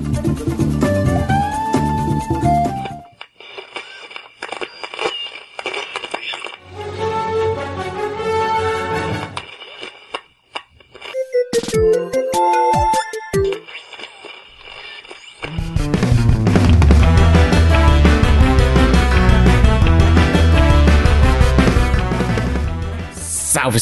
Thank you.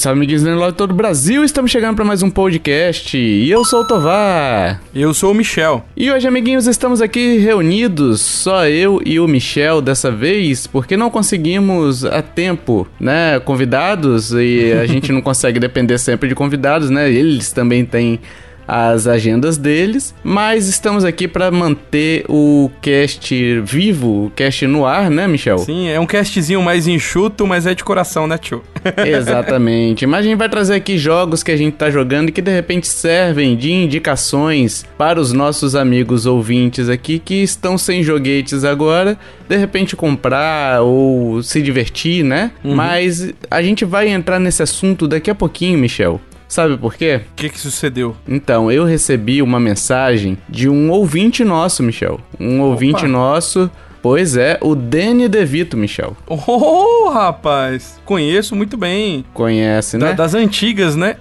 Salve, amiguinhos do de todo o Brasil! Estamos chegando para mais um podcast e eu sou o Tovar. Eu sou o Michel. E hoje, amiguinhos, estamos aqui reunidos, só eu e o Michel dessa vez, porque não conseguimos a tempo, né, convidados e a gente não consegue depender sempre de convidados, né? Eles também têm as agendas deles, mas estamos aqui para manter o cast vivo, o cast no ar, né, Michel? Sim, é um castzinho mais enxuto, mas é de coração, né, tio? Exatamente. Mas a gente vai trazer aqui jogos que a gente tá jogando e que de repente servem de indicações para os nossos amigos ouvintes aqui que estão sem joguetes agora, de repente comprar ou se divertir, né? Uhum. Mas a gente vai entrar nesse assunto daqui a pouquinho, Michel. Sabe por quê? O que, que sucedeu? Então, eu recebi uma mensagem de um ouvinte nosso, Michel. Um ouvinte Opa. nosso. Pois é, o Danny DeVito, Michel. Oh, rapaz! Conheço muito bem. Conhece, né? Da, das antigas, né?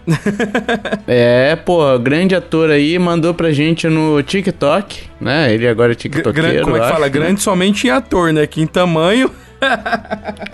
é, pô, grande ator aí, mandou pra gente no TikTok, né? Ele agora é tiktokeiro, Como é que acho, fala? Né? Grande somente em ator, né? Que em tamanho...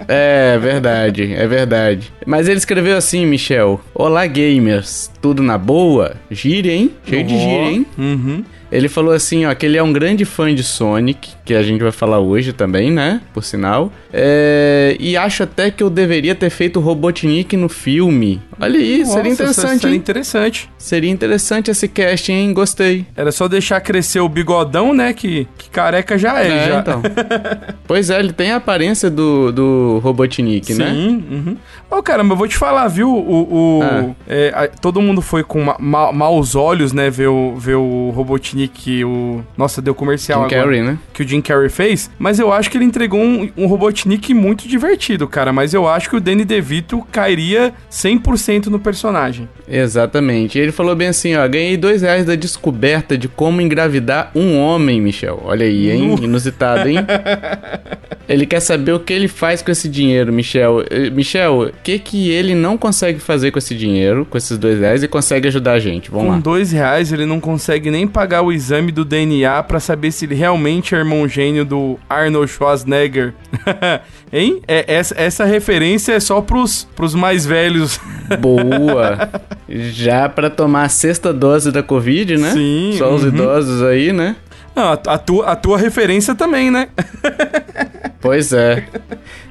é verdade, é verdade. Mas ele escreveu assim, Michel: Olá, gamers, tudo na boa? Gire, hein? Cheio oh. de gire, hein? Uhum. Ele falou assim, ó, que ele é um grande fã de Sonic, que a gente vai falar hoje também, né? Por sinal. É... E acho até que eu deveria ter feito Robotnik no filme. Olha aí, Nossa, seria interessante. Seria interessante. Seria interessante esse cast, hein? Gostei. Era só deixar crescer o bigodão, né? Que, que careca já é, é já. então. pois é, ele tem a aparência do, do Robotnik, Sim, né? Sim. Uhum. Oh, caramba, eu vou te falar, viu? O, o ah. é, todo mundo foi com ma ma maus olhos, né? Ver o, ver o Robotnik que o. Nossa, deu comercial Jim agora. Carrey, né? Que o Jim Carrey fez. Mas eu acho que ele entregou um, um Robotnik muito divertido, cara. Mas eu acho que o Danny DeVito cairia 100% no personagem. Exatamente. Ele falou bem assim: ó, ganhei dois reais da descoberta de como engravidar um homem, Michel. Olha aí, hein? Inusitado, hein? ele quer saber o que ele faz com esse dinheiro, Michel. Eh, Michel, o que, que ele não consegue fazer com esse dinheiro, com esses dois reais, e consegue ajudar a gente? Vamos com lá. Com dois reais, ele não consegue nem pagar o exame do DNA para saber se ele realmente é irmão gênio do Arnold Schwarzenegger. hein? É, essa, essa referência é só pros, pros mais velhos. Boa! Já para tomar a sexta dose da Covid, né? Sim. Só os uhum. idosos aí, né? Não, a, a, tua, a tua referência também, né? Pois é.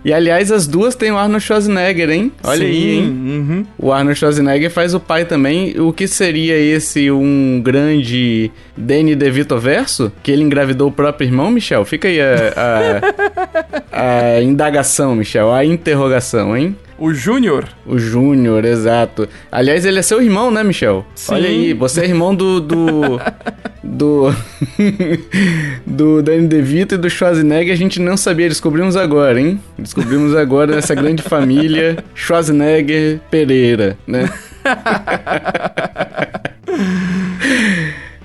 E aliás, as duas têm o Arnold Schwarzenegger, hein? Olha Sim, aí, hein? Uhum. O Arnold Schwarzenegger faz o pai também. O que seria esse um grande Danny DeVito verso? Que ele engravidou o próprio irmão, Michel? Fica aí a, a, a indagação, Michel, a interrogação, hein? O Júnior? O Júnior, exato. Aliás, ele é seu irmão, né, Michel? Sim. Olha aí, você é irmão do. do. do. do Danny DeVito e do Schwarzenegger, a gente não sabia, descobrimos agora, hein? Descobrimos agora nessa grande família Schwarzenegger Pereira, né?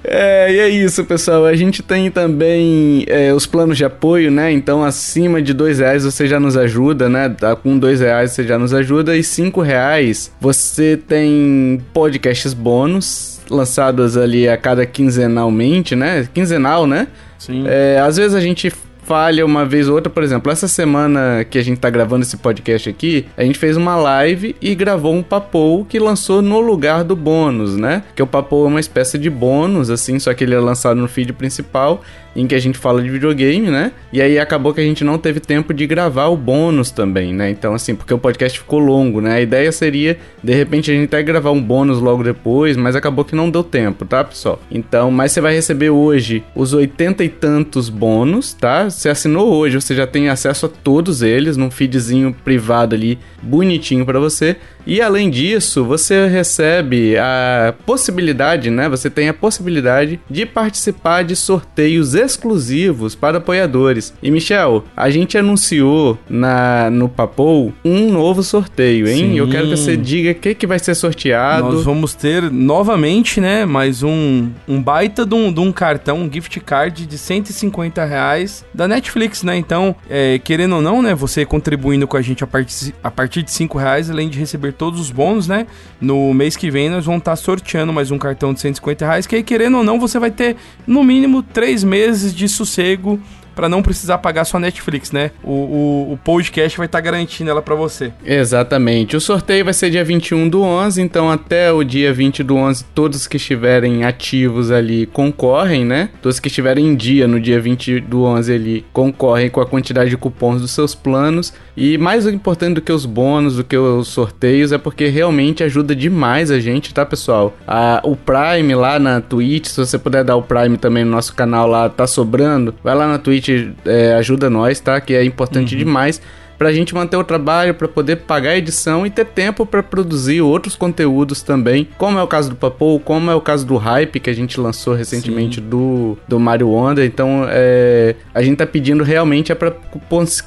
É, e é isso, pessoal. A gente tem também é, os planos de apoio, né? Então, acima de dois reais você já nos ajuda, né? Tá com dois reais você já nos ajuda. E cinco reais você tem podcasts bônus lançados ali a cada quinzenalmente, né? Quinzenal, né? Sim. É, às vezes a gente falha uma vez ou outra. Por exemplo, essa semana que a gente tá gravando esse podcast aqui, a gente fez uma live e gravou um papou que lançou no lugar do bônus, né? Que o papou é uma espécie de bônus, assim, só que ele é lançado no feed principal em que a gente fala de videogame, né? E aí acabou que a gente não teve tempo de gravar o bônus também, né? Então, assim, porque o podcast ficou longo, né? A ideia seria, de repente, a gente até gravar um bônus logo depois, mas acabou que não deu tempo, tá, pessoal? Então, mas você vai receber hoje os oitenta e tantos bônus, tá? Você assinou hoje, você já tem acesso a todos eles num feedzinho privado ali, bonitinho para você. E além disso, você recebe a possibilidade, né? Você tem a possibilidade de participar de sorteios exclusivos para apoiadores. E Michel, a gente anunciou na no Papou um novo sorteio, hein? Sim. Eu quero que você diga o que, que vai ser sorteado. Nós vamos ter novamente, né, mais um, um baita de um, de um cartão, um gift card de 150 reais da Netflix, né? Então, é, querendo ou não, né, você contribuindo com a gente a, partir a partir de 5 reais, além de receber todos os bônus, né? No mês que vem nós vamos estar sorteando mais um cartão de 150 reais, que aí, querendo ou não, você vai ter no mínimo 3 meses de sossego para não precisar pagar sua Netflix, né? O, o, o podcast vai estar tá garantindo ela para você. Exatamente. O sorteio vai ser dia 21 do 11, então até o dia 20 do 11, todos que estiverem ativos ali concorrem, né? Todos que estiverem em dia no dia 20 do 11 ali concorrem com a quantidade de cupons dos seus planos. E mais importante do que os bônus, do que os sorteios, é porque realmente ajuda demais a gente, tá, pessoal? A, o Prime lá na Twitch, se você puder dar o Prime também no nosso canal lá, tá sobrando, vai lá na Twitch é, ajuda nós, tá? Que é importante uhum. demais para a gente manter o trabalho, para poder pagar a edição e ter tempo para produzir outros conteúdos também, como é o caso do Papo, como é o caso do Hype que a gente lançou recentemente do, do Mario Wonder. Então, é, a gente tá pedindo realmente é para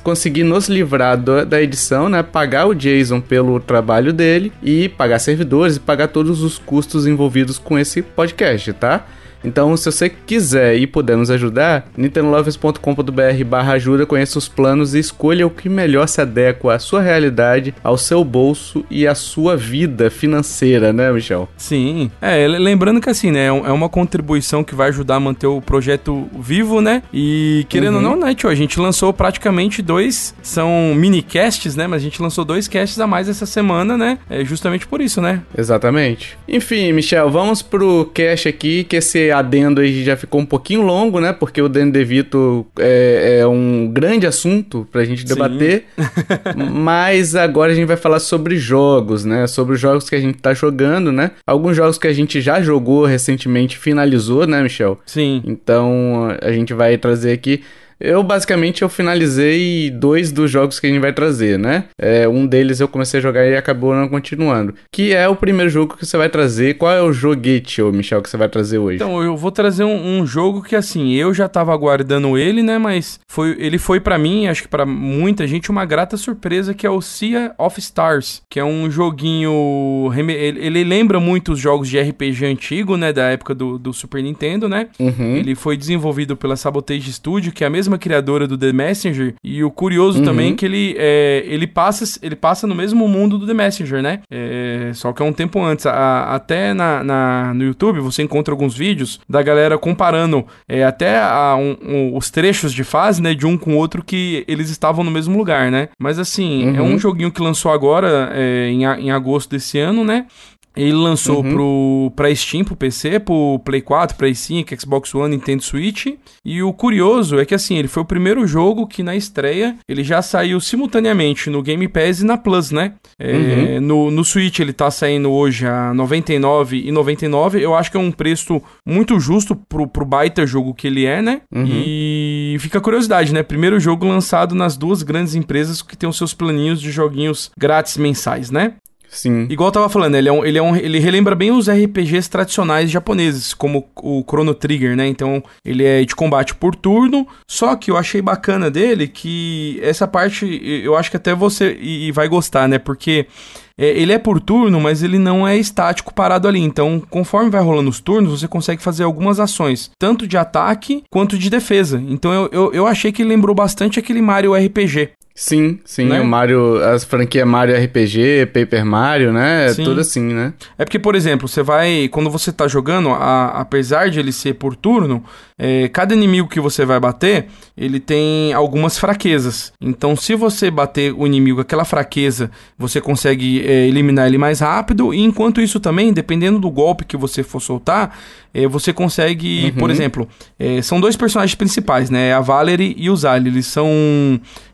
conseguir nos livrar do, da edição, né? Pagar o Jason pelo trabalho dele e pagar servidores e pagar todos os custos envolvidos com esse podcast, tá? Então, se você quiser e puder nos ajudar, nintendolovers.com.br barra ajuda, conheça os planos e escolha o que melhor se adequa à sua realidade, ao seu bolso e à sua vida financeira, né, Michel? Sim. É, lembrando que assim, né, é, é uma contribuição que vai ajudar a manter o projeto vivo, né? E querendo uhum. ou não, né, tio, a gente lançou praticamente dois, são mini casts, né? Mas a gente lançou dois casts a mais essa semana, né? É justamente por isso, né? Exatamente. Enfim, Michel, vamos pro cast aqui, que esse adendo aí já ficou um pouquinho longo, né? Porque o Danny DeVito é, é um grande assunto pra gente debater. mas agora a gente vai falar sobre jogos, né? Sobre os jogos que a gente tá jogando, né? Alguns jogos que a gente já jogou recentemente finalizou, né, Michel? Sim. Então a gente vai trazer aqui eu basicamente eu finalizei dois dos jogos que a gente vai trazer, né? É, um deles eu comecei a jogar e acabou não continuando. Que é o primeiro jogo que você vai trazer. Qual é o joguete, ô Michel, que você vai trazer hoje? Então, eu vou trazer um, um jogo que assim, eu já tava aguardando ele, né? Mas foi, ele foi para mim, acho que para muita gente, uma grata surpresa, que é o Sea of Stars, que é um joguinho. Ele, ele lembra muito os jogos de RPG antigo, né? Da época do, do Super Nintendo, né? Uhum. Ele foi desenvolvido pela Sabotage Studio, que é a mesma mesma criadora do The Messenger. E o curioso uhum. também é que ele, é, ele, passa, ele passa no mesmo mundo do The Messenger, né? É, só que é um tempo antes. A, até na, na, no YouTube você encontra alguns vídeos da galera comparando é, até a, um, um, os trechos de fase, né? De um com o outro que eles estavam no mesmo lugar, né? Mas assim, uhum. é um joguinho que lançou agora é, em, em agosto desse ano, né? Ele lançou uhum. pro, pra Steam, pro PC, pro Play 4, Play 5, Xbox One, Nintendo Switch. E o curioso é que, assim, ele foi o primeiro jogo que na estreia ele já saiu simultaneamente no Game Pass e na Plus, né? É, uhum. no, no Switch ele tá saindo hoje a R$ 99,99. Eu acho que é um preço muito justo pro, pro baita jogo que ele é, né? Uhum. E fica a curiosidade, né? Primeiro jogo lançado nas duas grandes empresas que tem os seus planinhos de joguinhos grátis mensais, né? Sim. Igual eu tava falando, ele, é um, ele, é um, ele relembra bem os RPGs tradicionais japoneses, como o Chrono Trigger, né? Então, ele é de combate por turno. Só que eu achei bacana dele que essa parte, eu acho que até você e, e vai gostar, né? Porque é, ele é por turno, mas ele não é estático parado ali. Então, conforme vai rolando os turnos, você consegue fazer algumas ações, tanto de ataque quanto de defesa. Então, eu, eu, eu achei que lembrou bastante aquele Mario RPG. Sim, sim, né? o Mario, as franquias Mario RPG, Paper Mario, né? É tudo assim, né? É porque, por exemplo, você vai, quando você tá jogando, a, apesar de ele ser por turno, é, cada inimigo que você vai bater, ele tem algumas fraquezas. Então, se você bater o inimigo aquela fraqueza, você consegue é, eliminar ele mais rápido. E enquanto isso também, dependendo do golpe que você for soltar, você consegue, uhum. por exemplo, é, são dois personagens principais, né? A Valerie e o Zali. Eles são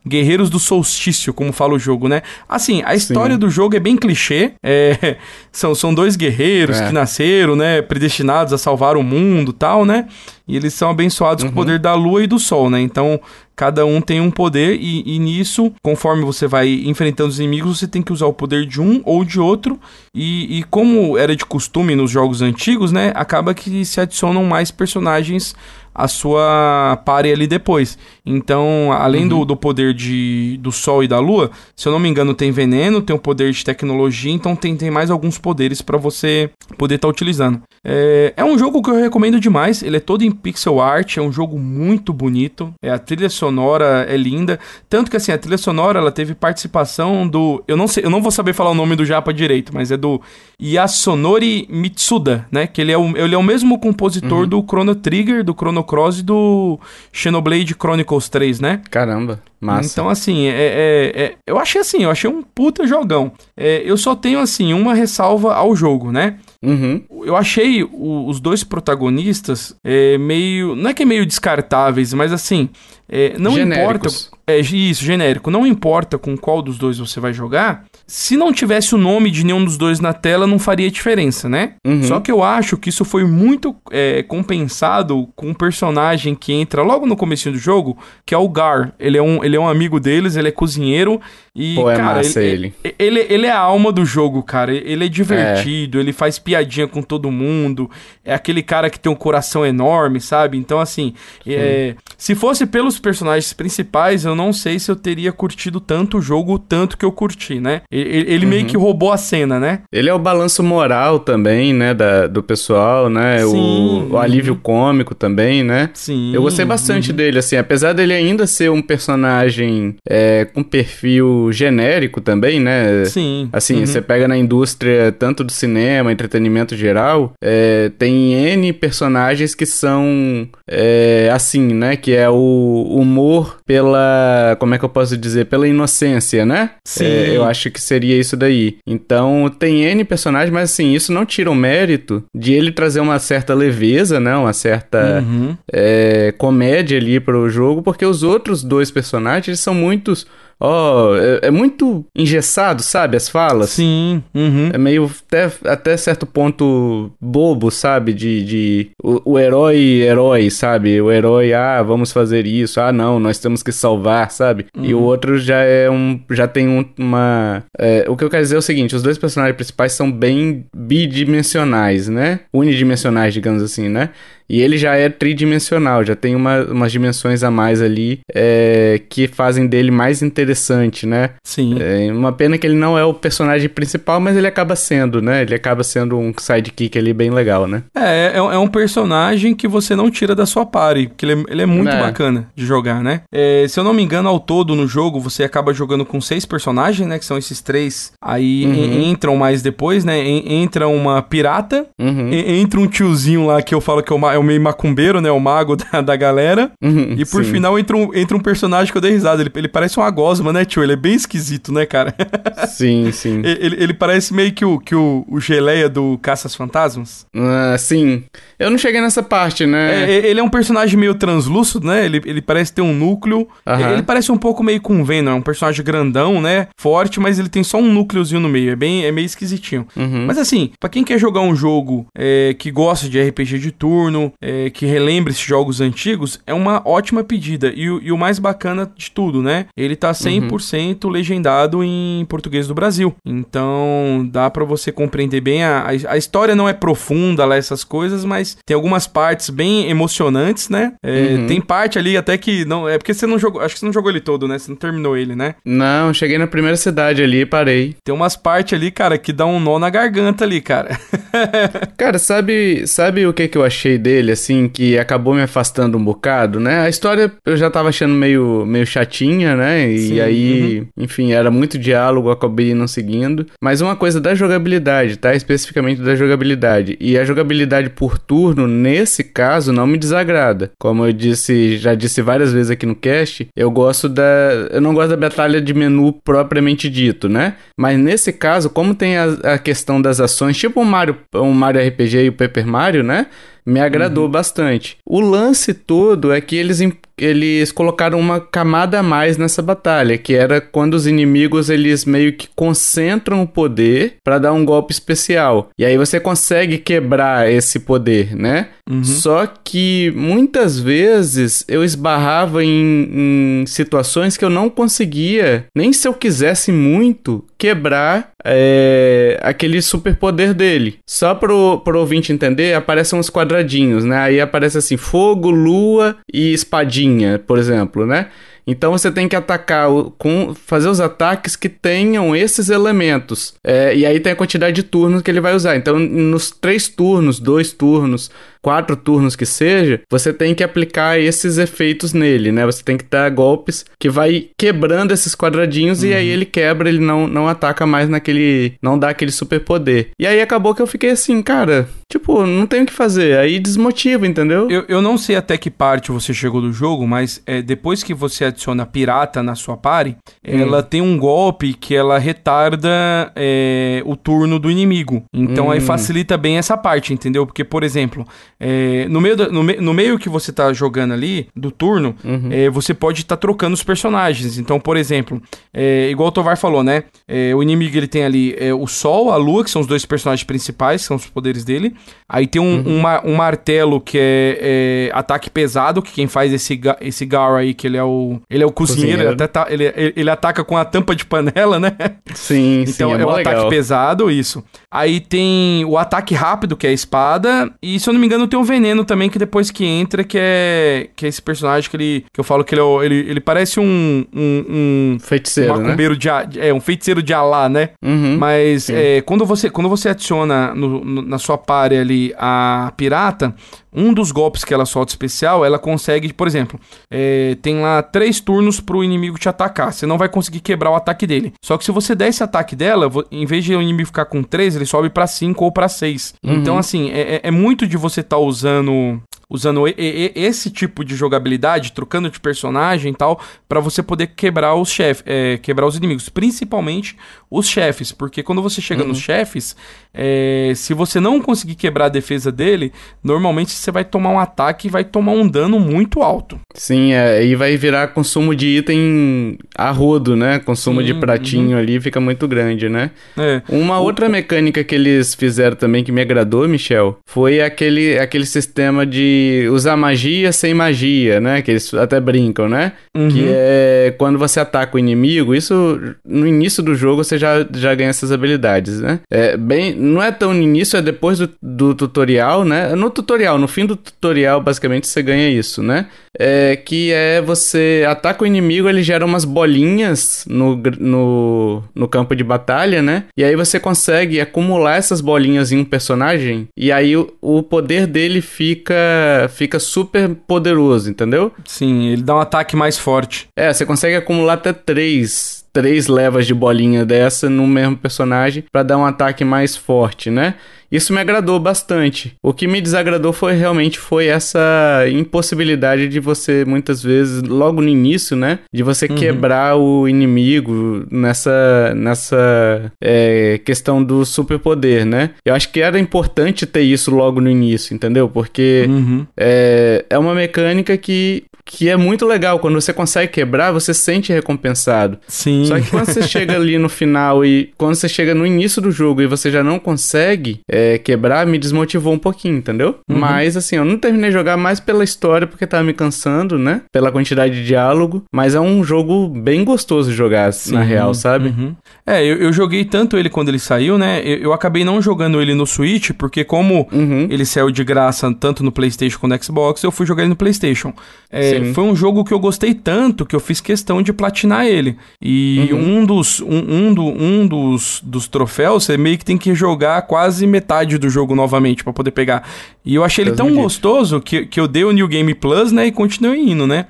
guerreiros do solstício, como fala o jogo, né? Assim, a história Sim. do jogo é bem clichê. É, são, são dois guerreiros é. que nasceram, né? Predestinados a salvar o mundo tal, né? E eles são abençoados uhum. com o uhum. poder da lua e do sol, né? Então, cada um tem um poder e, e, nisso, conforme você vai enfrentando os inimigos, você tem que usar o poder de um ou de outro. E, e como era de costume nos jogos antigos, né? Acaba que se adicionam mais personagens a sua pare ali depois. Então, além uhum. do, do poder de, do Sol e da Lua, se eu não me engano, tem veneno, tem o poder de tecnologia, então tem, tem mais alguns poderes para você poder estar tá utilizando. É, é um jogo que eu recomendo demais, ele é todo em pixel art, é um jogo muito bonito, é, a trilha sonora é linda, tanto que assim, a trilha sonora ela teve participação do, eu não sei, eu não vou saber falar o nome do japa direito, mas é do Yasunori Mitsuda, né, que ele é o, ele é o mesmo compositor uhum. do Chrono Trigger, do Chrono Cross e do Xenoblade Chronicles 3, né? Caramba, massa. Então, assim, é, é, é eu achei assim, eu achei um puta jogão. É, eu só tenho, assim, uma ressalva ao jogo, né? Uhum. Eu achei o, os dois protagonistas é, meio. Não é que é meio descartáveis, mas assim. É, não Genéricos. importa. É isso, genérico. Não importa com qual dos dois você vai jogar. Se não tivesse o nome de nenhum dos dois na tela, não faria diferença, né? Uhum. Só que eu acho que isso foi muito é, compensado com um personagem que entra logo no começo do jogo, que é o Gar. Ele é um, ele é um amigo deles, ele é cozinheiro e, Pô, é cara, massa ele, ele. Ele, ele é a alma do jogo, cara. Ele é divertido, é. ele faz piadinha com todo mundo. É aquele cara que tem um coração enorme, sabe? Então, assim, é, se fosse pelos personagens principais, eu não sei se eu teria curtido tanto o jogo, tanto que eu curti, né? Ele, ele uhum. meio que roubou a cena, né? Ele é o balanço moral também, né? Da, do pessoal, né? Sim, o, o alívio cômico também, né? Sim. Eu gostei bastante uhum. dele, assim, apesar dele ainda ser um personagem é, com perfil genérico também, né? Sim. Assim, uhum. você pega na indústria tanto do cinema, entretenimento geral, é, tem N personagens que são é, assim, né? Que é o humor pela. Como é que eu posso dizer? Pela inocência, né? Sim. É, eu acho que seria isso daí. Então, tem N personagens, mas assim, isso não tira o mérito de ele trazer uma certa leveza, né? Uma certa uhum. é, comédia ali pro jogo, porque os outros dois personagens são muitos ó, oh, é, é, muito engessado, sabe? As falas. Sim. Uhum. É meio até, até certo ponto bobo, sabe? De, de o, o, herói, herói, sabe? O herói, ah, vamos fazer isso. Ah, não, nós temos que salvar, sabe? Uhum. E o uhum. outro já é um, já tem um, uma. É, o que eu quero dizer é o seguinte: os dois personagens principais são bem bidimensionais, né? Unidimensionais, digamos assim, né? E ele já é tridimensional, já tem uma, umas dimensões a mais ali é, que fazem dele mais interessante, né? Sim. É uma pena que ele não é o personagem principal, mas ele acaba sendo, né? Ele acaba sendo um sidekick ali bem legal, né? É, é, é um personagem que você não tira da sua party, porque ele é, ele é muito é. bacana de jogar, né? É, se eu não me engano, ao todo no jogo, você acaba jogando com seis personagens, né? Que são esses três. Aí uhum. entram mais depois, né? Entra uma pirata, uhum. entra um tiozinho lá que eu falo que é o é o meio macumbeiro, né? O mago da, da galera. Uhum, e por sim. final entra um, entra um personagem que eu dei risada. Ele, ele parece uma gosma, né, tio? Ele é bem esquisito, né, cara? Sim, sim. ele, ele parece meio que o, que o, o geleia do Caças Fantasmas. Ah, sim. Eu não cheguei nessa parte, né? É, ele é um personagem meio translúcido, né? Ele, ele parece ter um núcleo. Uhum. Ele parece um pouco meio com Venom. É um personagem grandão, né? Forte, mas ele tem só um núcleozinho no meio. É bem é meio esquisitinho. Uhum. Mas assim, para quem quer jogar um jogo é, que gosta de RPG de turno, é, que relembre esses jogos antigos, é uma ótima pedida. E, e, o mais bacana de tudo, né? Ele tá 100% uhum. legendado em português do Brasil. Então, dá para você compreender bem. A, a, história não é profunda lá, essas coisas, mas tem algumas partes bem emocionantes, né? É, uhum. Tem parte ali até que não. É porque você não jogou. Acho que você não jogou ele todo, né? Você não terminou ele, né? Não, cheguei na primeira cidade ali e parei. Tem umas partes ali, cara, que dá um nó na garganta ali, cara. cara, sabe, sabe o que, que eu achei dele, assim, que acabou me afastando um bocado, né? A história eu já tava achando meio, meio chatinha, né? E Sim, aí, uhum. enfim, era muito diálogo, acabei não seguindo. Mas uma coisa da jogabilidade, tá? Especificamente da jogabilidade. E a jogabilidade por turno, nesse caso, não me desagrada. Como eu disse, já disse várias vezes aqui no cast, eu gosto da. Eu não gosto da batalha de menu propriamente dito, né? Mas nesse caso, como tem a, a questão das ações, tipo o Mario, o Mario RPG e o Paper Mario, né? Me agradou uhum. bastante. O lance todo é que eles eles colocaram uma camada a mais nessa batalha, que era quando os inimigos eles meio que concentram o poder para dar um golpe especial. E aí você consegue quebrar esse poder, né? Uhum. Só que muitas vezes eu esbarrava em, em situações que eu não conseguia, nem se eu quisesse muito, quebrar é, aquele superpoder dele. Só pro, pro ouvinte entender, aparecem uns quadradinhos, né? Aí aparece assim: fogo, lua e espadinha, por exemplo, né? Então você tem que atacar com fazer os ataques que tenham esses elementos. É, e aí tem a quantidade de turnos que ele vai usar. Então, nos três turnos, dois turnos, quatro turnos que seja, você tem que aplicar esses efeitos nele, né? Você tem que dar golpes que vai quebrando esses quadradinhos uhum. e aí uhum. ele quebra, ele não, não ataca mais naquele. não dá aquele super poder. E aí acabou que eu fiquei assim, cara, tipo, não tem o que fazer. Aí desmotiva, entendeu? Eu, eu não sei até que parte você chegou do jogo, mas é, depois que você adiciona pirata na sua party, hum. ela tem um golpe que ela retarda é, o turno do inimigo. Então hum. aí facilita bem essa parte, entendeu? Porque, por exemplo, é, no, meio do, no, me, no, meio que você tá jogando ali, do turno, uhum. é, você pode estar tá trocando os personagens. Então, por exemplo, é, igual o Tovar falou, né? É, o inimigo ele tem ali é, o Sol, a Lua, que são os dois personagens principais, são os poderes dele. Aí tem um, uhum. uma, um martelo que é, é, ataque pesado, que quem faz esse, esse Gar aí, que ele é o. Ele é o cozinheiro, cozinheiro. Ele, até tá, ele, ele, ataca com a tampa de panela, né? Sim, então sim, é, é um legal. ataque pesado, isso. Aí tem o ataque rápido, que é a espada. E se eu não me engano, tem um veneno também que depois que entra, que é. Que é esse personagem que ele. Que eu falo que ele é ele, ele parece um. Um, um feiticeiro. Um macumbeiro né? de. É, um feiticeiro de Alá, né? Uhum, Mas é, quando, você, quando você adiciona no, no, na sua pare ali a pirata, um dos golpes que ela solta especial, ela consegue, por exemplo, é, tem lá três turnos pro inimigo te atacar. Você não vai conseguir quebrar o ataque dele. Só que se você der esse ataque dela, em vez de o inimigo ficar com três, ele sobe para cinco ou para seis. Uhum. Então, assim, é, é, é muito de você estar tá usando usando esse tipo de jogabilidade, trocando de personagem e tal, para você poder quebrar os chefes, é, quebrar os inimigos, principalmente os chefes, porque quando você chega uhum. nos chefes, é, se você não conseguir quebrar a defesa dele, normalmente você vai tomar um ataque e vai tomar um dano muito alto. Sim, é, e vai virar consumo de item a rodo, né? Consumo Sim, de pratinho uhum. ali fica muito grande, né? É. Uma o... outra mecânica que eles fizeram também que me agradou, Michel, foi aquele, aquele sistema de usar magia sem magia, né? Que eles até brincam, né? Uhum. Que é quando você ataca o inimigo, isso no início do jogo você já, já ganha essas habilidades, né? É bem, não é tão no início, é depois do, do tutorial, né? No tutorial, no fim do tutorial, basicamente você ganha isso, né? É, que é você ataca o inimigo, ele gera umas bolinhas no, no, no campo de batalha, né? E aí você consegue acumular essas bolinhas em um personagem, e aí o, o poder dele fica, fica super poderoso, entendeu? Sim, ele dá um ataque mais forte. É, você consegue acumular até três três levas de bolinha dessa no mesmo personagem para dar um ataque mais forte, né? Isso me agradou bastante. O que me desagradou foi realmente foi essa impossibilidade de você muitas vezes logo no início, né, de você uhum. quebrar o inimigo nessa nessa é, questão do superpoder, né? Eu acho que era importante ter isso logo no início, entendeu? Porque uhum. é, é uma mecânica que que é muito legal. Quando você consegue quebrar, você se sente recompensado. Sim. Só que quando você chega ali no final e quando você chega no início do jogo e você já não consegue é, quebrar, me desmotivou um pouquinho, entendeu? Uhum. Mas assim, eu não terminei de jogar mais pela história porque tava me cansando, né? Pela quantidade de diálogo. Mas é um jogo bem gostoso de jogar, Sim. na real, sabe? Uhum. É, eu, eu, joguei tanto ele quando ele saiu, né? Eu, eu, acabei não jogando ele no Switch, porque como uhum. ele saiu de graça tanto no PlayStation quanto no Xbox, eu fui jogar ele no PlayStation. É, foi um jogo que eu gostei tanto que eu fiz questão de platinar ele. E uhum. um, dos, um, um, do, um dos, dos troféus, você meio que tem que jogar quase metade do jogo novamente para poder pegar. E eu achei ele tão gostoso que, que eu dei o New Game Plus, né? E continuei indo, né?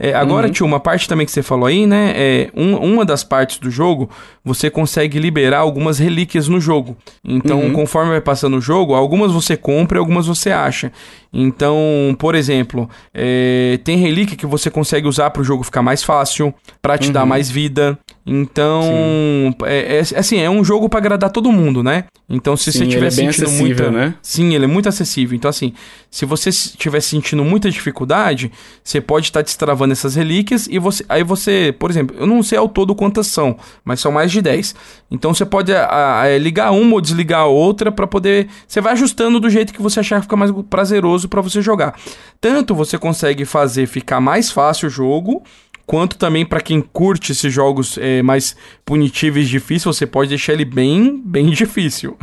É, agora, uhum. tio, uma parte também que você falou aí, né? É, um, uma das partes do jogo, você consegue liberar algumas relíquias no jogo. Então, uhum. conforme vai passando o jogo, algumas você compra e algumas você acha. Então, por exemplo, é, tem relíquia que você consegue usar para o jogo ficar mais fácil, para te uhum. dar mais vida. Então, é, é, assim, é um jogo para agradar todo mundo, né? Então, se Sim, você estiver é sentindo muita, né? Sim, ele é muito acessível. Então, assim, se você estiver sentindo muita dificuldade, você pode estar tá destravando essas relíquias e você, aí você, por exemplo, eu não sei ao todo quantas são, mas são mais de 10. Então, você pode a, a, ligar uma ou desligar a outra para poder, você vai ajustando do jeito que você achar que fica mais prazeroso para você jogar. Tanto você consegue fazer ficar mais fácil o jogo, quanto também para quem curte esses jogos é, mais punitivos e difíceis, você pode deixar ele bem, bem difícil.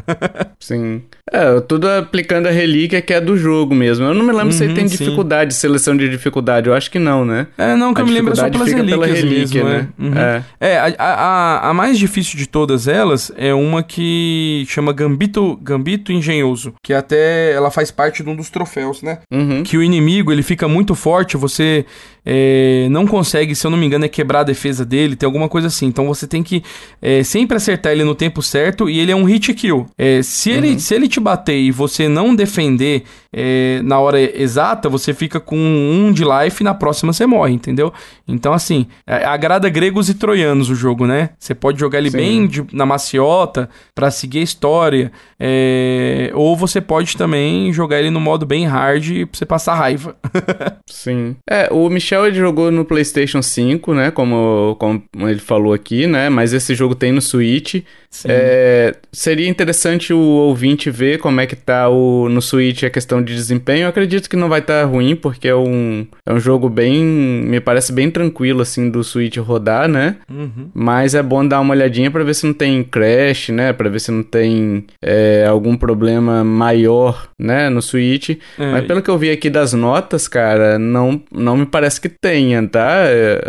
Sim. É, tudo aplicando a relíquia que é do jogo mesmo. Eu não me lembro uhum, se tem dificuldade, sim. seleção de dificuldade. Eu acho que não, né? É, não, que a eu me lembro é só pelas relíquias pela relíquia, mesmo, né? É, uhum. é. é a, a, a, mais difícil de todas elas é uma que chama Gambito, Gambito Engenhoso, que até ela faz parte de um dos troféus, né? Uhum. Que o inimigo, ele fica muito forte, você é, não consegue, se eu não me engano, é quebrar a defesa dele, tem alguma coisa assim. Então você tem que é, sempre acertar ele no tempo certo e ele é um hit kill. Se, ele, uhum. se ele te bater e você não defender é, na hora exata, você fica com um de life e na próxima você morre, entendeu? Então, assim, é, agrada gregos e troianos o jogo, né? Você pode jogar ele Sim. bem de, na maciota para seguir a história, é, ou você pode também jogar ele no modo bem hard pra você passar raiva. Sim. É, o Michel ele jogou no PlayStation 5, né? Como, como ele falou aqui, né? Mas esse jogo tem no Switch. É, seria interessante o ouvinte ver como é que tá o, no Switch a questão de desempenho. Eu acredito que não vai estar tá ruim, porque é um, é um jogo bem. Me parece bem tranquilo, assim, do Switch rodar, né? Uhum. Mas é bom dar uma olhadinha para ver se não tem crash, né? Pra ver se não tem é, algum problema maior, né? No Switch. É. Mas pelo que eu vi aqui das notas, cara, não, não me parece que tenha, tá?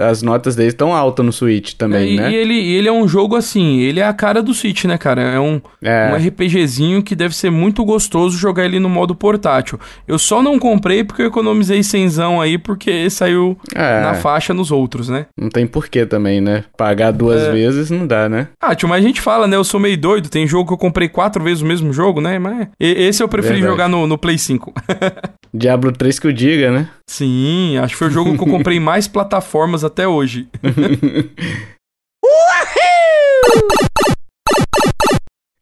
As notas dele estão altas no Switch também, e, né? E ele, ele é um jogo assim, ele é a cara do Switch, né, cara? É um, é. um RPGzinho que deve ser muito gostoso jogar ele no modo portátil. Eu só não comprei porque eu economizei cenzão aí, porque saiu é. na faixa nos outros, né? Não tem porquê também, né? Pagar duas é. vezes não dá, né? Ah, tio, mas a gente fala, né? Eu sou meio doido. Tem jogo que eu comprei quatro vezes o mesmo jogo, né? Mas esse eu preferi Verdade. jogar no, no Play 5. Diablo 3 que eu diga, né? Sim, acho que foi o jogo que eu comprei mais plataformas até hoje.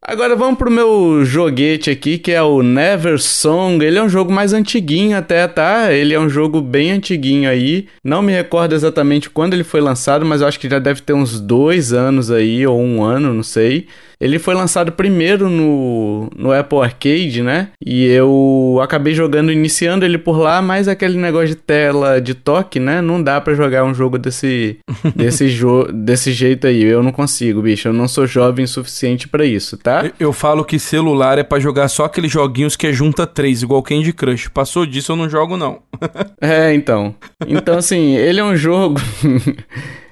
Agora vamos pro meu joguete aqui, que é o Never Song. Ele é um jogo mais antiguinho até, tá? Ele é um jogo bem antiguinho aí. Não me recordo exatamente quando ele foi lançado, mas eu acho que já deve ter uns dois anos aí, ou um ano, não sei. Ele foi lançado primeiro no, no Apple Arcade, né? E eu acabei jogando, iniciando ele por lá, mas aquele negócio de tela de toque, né? Não dá para jogar um jogo desse, desse, jo desse jeito aí. Eu não consigo, bicho. Eu não sou jovem o suficiente para isso, tá? Eu, eu, falo que celular é para jogar só aqueles joguinhos que é junta três, igual Candy Crush. Passou disso, eu não jogo, não. é, então. Então, assim, ele é um jogo.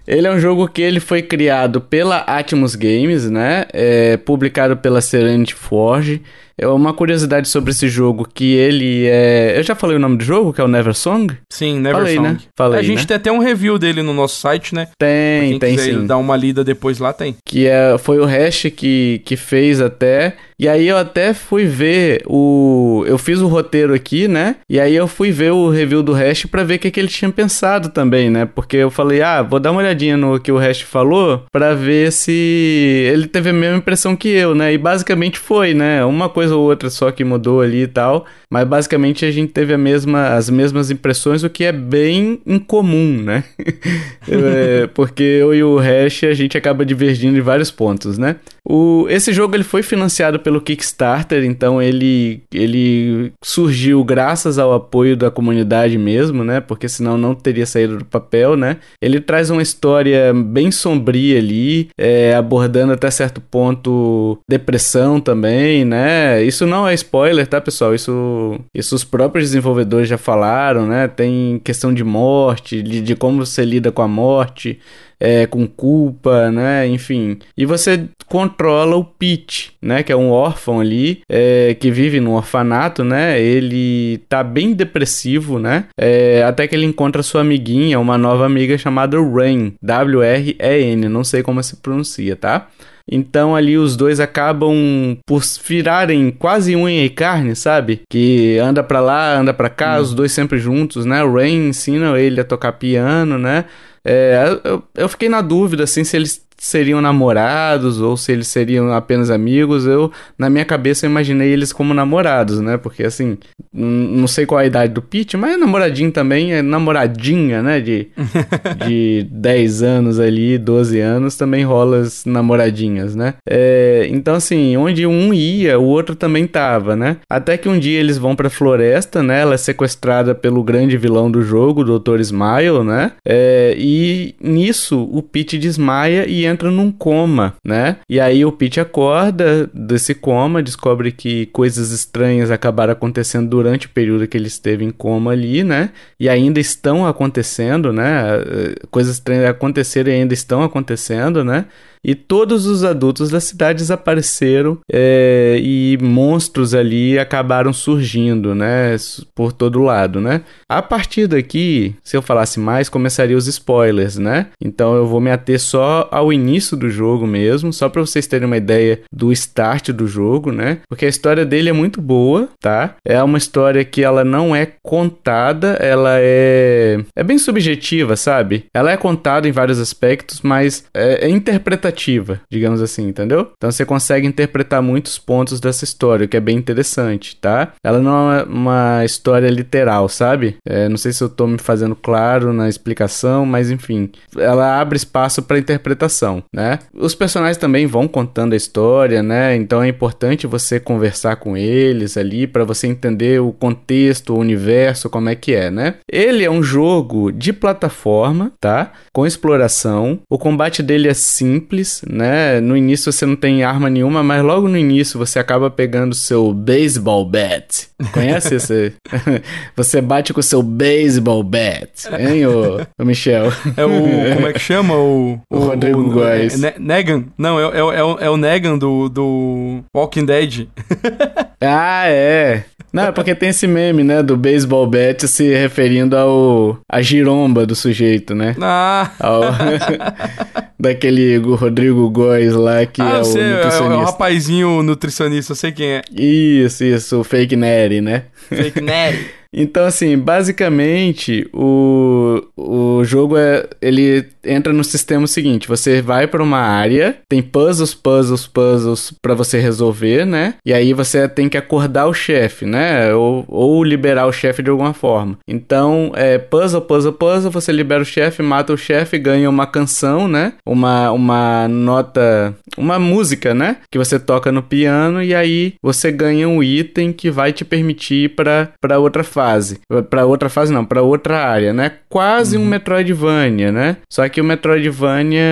Ele é um jogo que ele foi criado pela Atmos Games, né? É publicado pela Serenity Forge. É uma curiosidade sobre esse jogo que ele é. Eu já falei o nome do jogo, que é o Never Song? Sim, Never falei, Song. Né? Falei, a gente né? tem até um review dele no nosso site, né? Tem, tem sim. dar uma lida depois lá, tem. Que é, foi o Hash que, que fez até. E aí eu até fui ver o. Eu fiz o roteiro aqui, né? E aí eu fui ver o review do Hash para ver o que, que ele tinha pensado também, né? Porque eu falei, ah, vou dar uma olhadinha no que o Hash falou para ver se ele teve a mesma impressão que eu, né? E basicamente foi, né? Uma coisa ou outra só que mudou ali e tal. Mas basicamente a gente teve a mesma, as mesmas impressões, o que é bem incomum, né? é, porque eu e o Hash a gente acaba divergindo em vários pontos, né? O, esse jogo ele foi financiado pelo Kickstarter, então ele, ele surgiu graças ao apoio da comunidade mesmo, né? Porque senão não teria saído do papel, né? Ele traz uma história bem sombria ali, é, abordando até certo ponto depressão também, né? Isso não é spoiler, tá, pessoal? Isso, isso os próprios desenvolvedores já falaram, né? Tem questão de morte, de, de como você lida com a morte é, com culpa, né? Enfim. E você controla o Pete, né? Que é um órfão ali, é, que vive no orfanato, né? Ele tá bem depressivo, né? É, até que ele encontra sua amiguinha, uma nova amiga chamada Rain, W-R-E-N, não sei como se pronuncia, tá? Então ali os dois acabam por virarem quase unha e carne, sabe? Que anda pra lá, anda pra cá, hum. os dois sempre juntos, né? O Rain ensina ele a tocar piano, né? É, eu, eu fiquei na dúvida, assim, se eles seriam namorados ou se eles seriam apenas amigos. Eu, na minha cabeça, eu imaginei eles como namorados, né? Porque, assim, não sei qual a idade do Pete, mas é namoradinho também, é namoradinha, né? De, de 10 anos ali, 12 anos, também rola as namoradinhas, né? É, então, assim, onde um ia, o outro também tava, né? Até que um dia eles vão pra floresta, né? Ela é sequestrada pelo grande vilão do jogo, o Dr. Smile, né? É, e nisso, o Pete desmaia e entra num coma, né? E aí o Pete acorda desse coma, descobre que coisas estranhas acabaram acontecendo durante o período que ele esteve em coma ali, né? E ainda estão acontecendo, né? Coisas estranhas aconteceram e ainda estão acontecendo, né? E todos os adultos da cidade desapareceram é, e monstros ali acabaram surgindo, né, por todo lado, né. A partir daqui, se eu falasse mais, começaria os spoilers, né. Então eu vou me ater só ao início do jogo mesmo, só para vocês terem uma ideia do start do jogo, né, porque a história dele é muito boa, tá. É uma história que ela não é contada, ela é é bem subjetiva, sabe? Ela é contada em vários aspectos, mas é, é interpretativa narrativa, digamos assim, entendeu? Então você consegue interpretar muitos pontos dessa história, o que é bem interessante, tá? Ela não é uma história literal, sabe? É, não sei se eu tô me fazendo claro na explicação, mas enfim, ela abre espaço para interpretação, né? Os personagens também vão contando a história, né? Então é importante você conversar com eles ali para você entender o contexto, o universo, como é que é, né? Ele é um jogo de plataforma, tá? Com exploração. O combate dele é simples né? No início você não tem arma nenhuma, mas logo no início você acaba pegando seu baseball bat. Conhece esse? você bate com o seu baseball bat, hein, ô, ô Michel? É o. Como é que chama? O, o, o Rodrigo Góes. É, Negan? Não, é, é, é, o, é o Negan do, do Walking Dead. ah, é. Não, é porque tem esse meme, né, do baseball bat se referindo ao a giromba do sujeito, né? Ah. Ao, daquele Rodrigo Góes lá que ah, é o nutricionista. É o rapazinho nutricionista, eu sei quem é. Isso, isso, o Fake Neri, né? Fake Neri. Então, assim, basicamente, o, o jogo é. Ele entra no sistema seguinte: você vai para uma área, tem puzzles, puzzles, puzzles para você resolver, né? E aí você tem que acordar o chefe, né? Ou, ou liberar o chefe de alguma forma. Então, é puzzle, puzzle, puzzle, você libera o chefe, mata o chefe, ganha uma canção, né? Uma, uma nota. Uma música, né? Que você toca no piano e aí você ganha um item que vai te permitir para outra fase fase. Pra outra fase, não, pra outra área, né? Quase uhum. um Metroidvania, né? Só que o Metroidvania,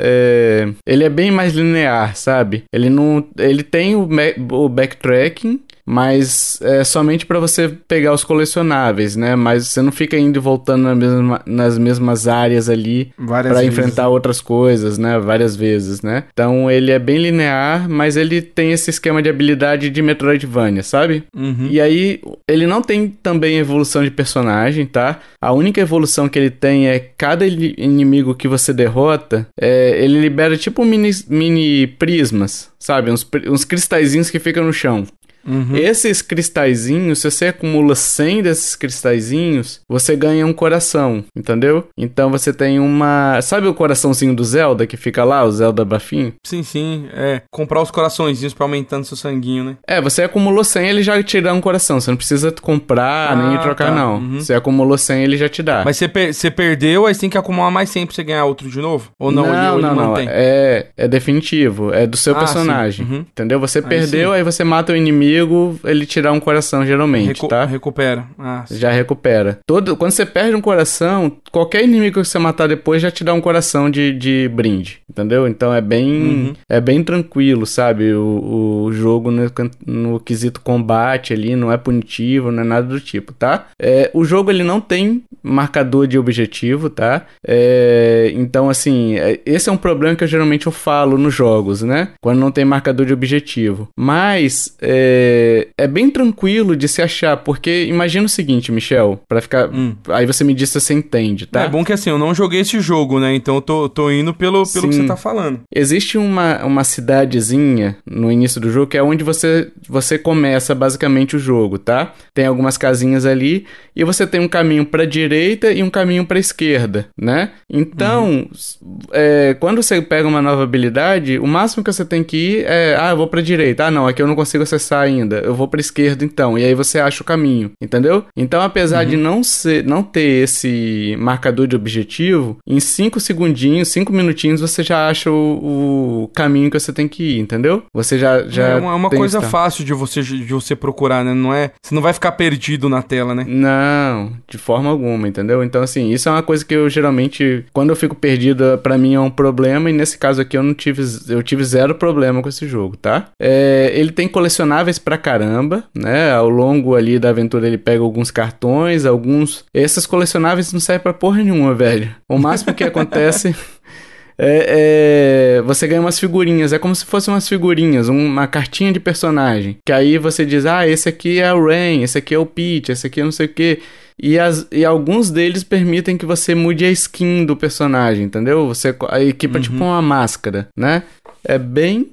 é, ele é bem mais linear, sabe? Ele não. Ele tem o, o backtracking, mas é somente para você pegar os colecionáveis, né? Mas você não fica indo e voltando na mesma, nas mesmas áreas ali para enfrentar outras coisas, né? Várias vezes, né? Então ele é bem linear, mas ele tem esse esquema de habilidade de Metroidvania, sabe? Uhum. E aí ele não tem também evolução de personagem, tá? A única evolução que ele tem é cada inimigo que você derrota, é, ele libera tipo mini, mini prismas, sabe? Uns, uns cristalzinhos que ficam no chão. Uhum. Esses cristalzinhos, se você acumula 100 desses cristalzinhos, você ganha um coração, entendeu? Então você tem uma. Sabe o coraçãozinho do Zelda que fica lá, o Zelda Bafim? Sim, sim. É. Comprar os coraçõezinhos pra aumentando seu sanguinho, né? É, você acumulou 100, ele já te dá um coração. Você não precisa comprar ah, nem trocar, tá. não. Uhum. Você acumulou 100, ele já te dá. Mas você, per você perdeu, aí você tem que acumular mais 100 pra você ganhar outro de novo? Ou não? Não, ele, não, não. É, é definitivo. É do seu ah, personagem. Uhum. Entendeu? Você aí perdeu, sim. aí você mata o inimigo inimigo, ele tirar um coração, geralmente, Recu tá? Recupera. Ah, já recupera. Todo, quando você perde um coração, qualquer inimigo que você matar depois já te dá um coração de, de brinde, entendeu? Então é bem, uhum. é bem tranquilo, sabe? O, o jogo no, no quesito combate ali não é punitivo, não é nada do tipo, tá? É, o jogo ele não tem marcador de objetivo, tá? É, então, assim, é, esse é um problema que eu geralmente eu falo nos jogos, né? Quando não tem marcador de objetivo. Mas é, é bem tranquilo de se achar, porque imagina o seguinte, Michel, para ficar. Hum. Aí você me diz se você entende, tá? É bom que assim, eu não joguei esse jogo, né? Então eu tô, tô indo pelo, pelo que você tá falando. Existe uma, uma cidadezinha no início do jogo que é onde você, você começa basicamente o jogo, tá? Tem algumas casinhas ali e você tem um caminho para direita e um caminho para esquerda, né? Então, uhum. é, quando você pega uma nova habilidade, o máximo que você tem que ir é, ah, eu vou para direita. Ah, não, aqui eu não consigo acessar ainda. Eu vou para esquerda então. E aí você acha o caminho, entendeu? Então, apesar uhum. de não ser, não ter esse marcador de objetivo, em 5 segundinhos, 5 minutinhos você já acha o, o, caminho que você tem que ir, entendeu? Você já já É uma, uma coisa fácil de você de você procurar, né? Não é, você não vai ficar perdido na tela, né? Não, de forma alguma, entendeu? Então assim, isso é uma coisa que eu geralmente quando eu fico perdido, para mim é um problema e nesse caso aqui eu não tive eu tive zero problema com esse jogo, tá? É, ele tem colecionáveis pra caramba, né? Ao longo ali da aventura ele pega alguns cartões, alguns essas colecionáveis não servem pra porra nenhuma, velho. O máximo que acontece é, é, você ganha umas figurinhas, é como se fossem umas figurinhas, uma cartinha de personagem. Que aí você diz, ah, esse aqui é o Rain, esse aqui é o Peach, esse aqui é não sei o que. E, as, e alguns deles permitem que você mude a skin do personagem, entendeu? Você a equipa uhum. tipo uma máscara, né? É bem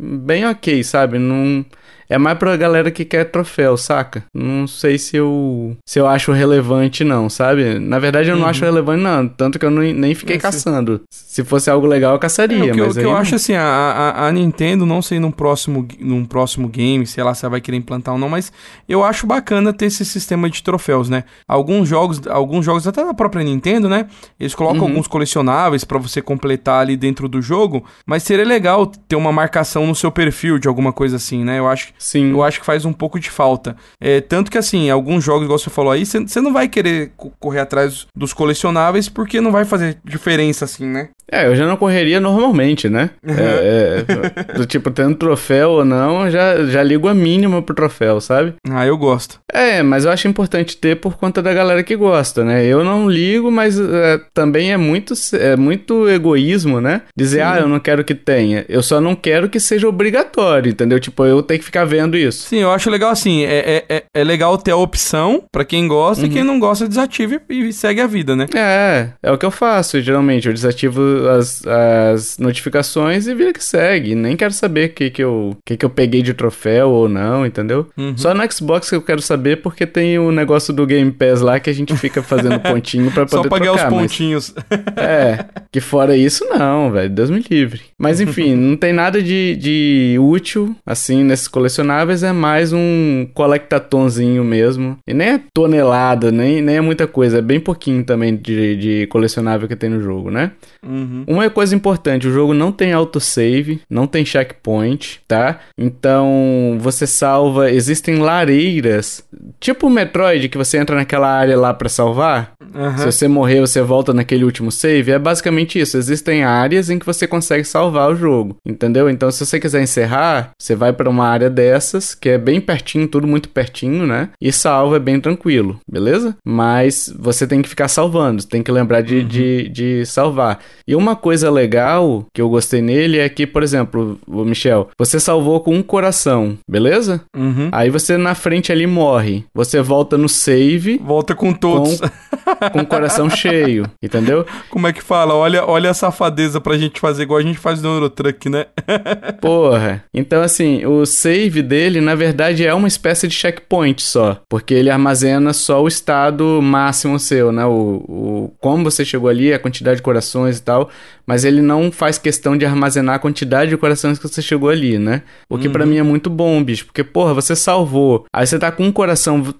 bem ok, sabe? Não é mais pra galera que quer troféu, saca? Não sei se eu se eu acho relevante não, sabe? Na verdade eu não uhum. acho relevante não, tanto que eu não, nem fiquei é, caçando. Se... se fosse algo legal eu caçaria, é, o que, mas o que eu acho assim, a, a, a, Nintendo, não sei num próximo, num próximo game, sei lá se ela vai querer implantar ou não, mas eu acho bacana ter esse sistema de troféus, né? Alguns jogos, alguns jogos até da própria Nintendo, né? Eles colocam uhum. alguns colecionáveis para você completar ali dentro do jogo, mas seria legal ter uma marcação no seu perfil de alguma coisa assim, né? Eu acho Sim. Eu acho que faz um pouco de falta. É, tanto que, assim, alguns jogos, igual você falou aí, você não vai querer correr atrás dos colecionáveis porque não vai fazer diferença, assim, né? É, eu já não correria normalmente, né? É, é, do tipo, tendo troféu ou não, já, já ligo a mínima pro troféu, sabe? Ah, eu gosto. É, mas eu acho importante ter por conta da galera que gosta, né? Eu não ligo, mas é, também é muito, é muito egoísmo, né? Dizer, Sim. ah, eu não quero que tenha. Eu só não quero que seja obrigatório, entendeu? Tipo, eu tenho que ficar vendo isso. Sim, eu acho legal assim. É, é, é, é legal ter a opção para quem gosta uhum. e quem não gosta desative e segue a vida, né? É, é o que eu faço geralmente. Eu desativo as, as notificações e vira que segue. Nem quero saber o que, que, eu, que, que eu peguei de troféu ou não, entendeu? Uhum. Só no Xbox que eu quero saber porque tem o negócio do Game Pass lá que a gente fica fazendo pontinho pra poder Só pagar trocar, os pontinhos. Mas... É, que fora isso não, velho. Deus me livre. Mas enfim, não tem nada de, de útil, assim, nesses colecionáveis. É mais um colectatonzinho mesmo. E nem é tonelada, nem, nem é muita coisa. É bem pouquinho também de, de colecionável que tem no jogo, né? Uhum. Uma coisa importante, o jogo não tem autosave, não tem checkpoint, tá? Então você salva, existem lareiras, tipo o Metroid, que você entra naquela área lá para salvar. Uhum. Se você morrer, você volta naquele último save. É basicamente isso. Existem áreas em que você consegue salvar o jogo, entendeu? Então se você quiser encerrar, você vai para uma área dessas, que é bem pertinho, tudo muito pertinho, né? E salva é bem tranquilo, beleza? Mas você tem que ficar salvando, tem que lembrar de, uhum. de, de salvar. E uma coisa legal que eu gostei nele é que, por exemplo, o Michel, você salvou com um coração, beleza? Uhum. Aí você na frente ali morre. Você volta no save. Volta com todos. Com, com o coração cheio, entendeu? Como é que fala? Olha, olha a safadeza pra gente fazer igual a gente faz no Eurotruck, né? Porra. Então, assim, o save dele, na verdade, é uma espécie de checkpoint só. Porque ele armazena só o estado máximo seu, né? O, o como você chegou ali, a quantidade de corações e tal, show. Mas ele não faz questão de armazenar a quantidade de corações que você chegou ali, né? O que uhum. para mim é muito bom, bicho, porque porra, você salvou, aí você tá com um coração,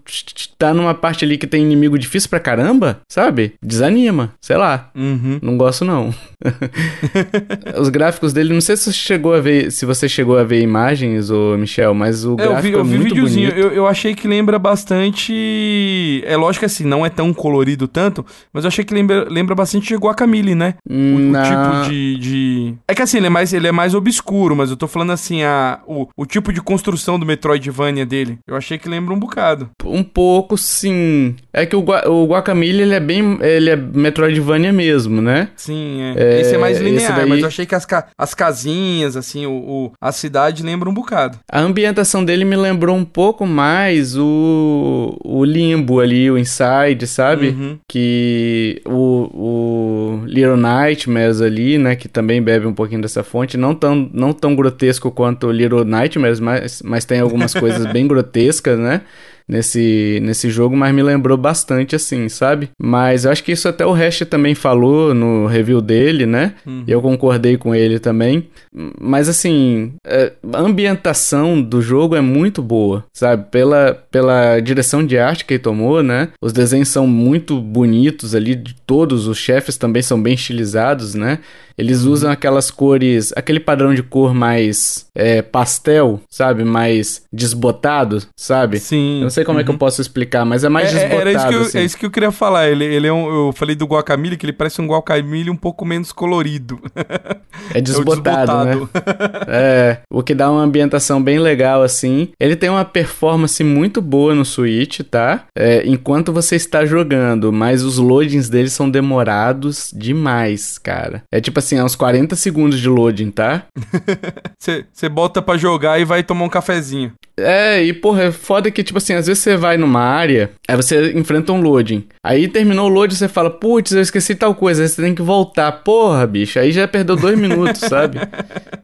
tá numa parte ali que tem inimigo difícil pra caramba, sabe? Desanima, sei lá. Uhum. Não gosto não. Os gráficos dele, não sei se você chegou a ver, se você chegou a ver imagens, ô Michel, mas o é, gráfico eu vi, eu é vi muito videozinho. Eu, eu achei que lembra bastante, é lógico que assim, não é tão colorido tanto, mas eu achei que lembra, lembra bastante de Guacamole, né? O, não, o tipo tipo de, de, É que assim, ele é, mais, ele é mais obscuro, mas eu tô falando assim, a, o, o tipo de construção do Metroidvania dele. Eu achei que lembra um bocado. Um pouco, sim. É que o, Gua o Guacamole, ele é bem... Ele é Metroidvania mesmo, né? Sim, é. é esse é mais linear, daí... mas eu achei que as, ca as casinhas, assim, o, o, a cidade lembra um bocado. A ambientação dele me lembrou um pouco mais o, o Limbo ali, o Inside, sabe? Uhum. Que o, o Little Nightmares ali, né? Que também bebe um pouquinho dessa fonte. Não tão, não tão grotesco quanto Little Nightmares, mas, mas tem algumas coisas bem grotescas, né? Nesse, nesse jogo, mas me lembrou bastante assim, sabe? Mas eu acho que isso até o Hash também falou no review dele, né? Uhum. Eu concordei com ele também. Mas assim, é, a ambientação do jogo é muito boa, sabe? Pela, pela direção de arte que ele tomou, né? Os desenhos são muito bonitos ali, de todos os chefes também são bem estilizados, né? Eles uhum. usam aquelas cores, aquele padrão de cor mais é, pastel, sabe? Mais desbotado, sabe? Sim. Eu não sei como uhum. é que eu uhum. posso explicar, mas é mais é, desbotado. Era isso que eu, assim. É isso que eu queria falar. Ele, ele é um, eu falei do guacamole, que ele parece um guacamole um pouco menos colorido. É desbotado, é né? é, o que dá uma ambientação bem legal, assim. Ele tem uma performance muito boa no Switch, tá? É, enquanto você está jogando, mas os loadings dele são demorados demais, cara. É tipo assim, é uns 40 segundos de loading, tá? Você bota para jogar e vai tomar um cafezinho. É, e porra, é foda que, tipo assim, às vezes você vai numa área, aí você enfrenta um loading. Aí terminou o loading, você fala, putz, eu esqueci tal coisa, aí você tem que voltar. Porra, bicho, aí já perdeu dois minutos, sabe?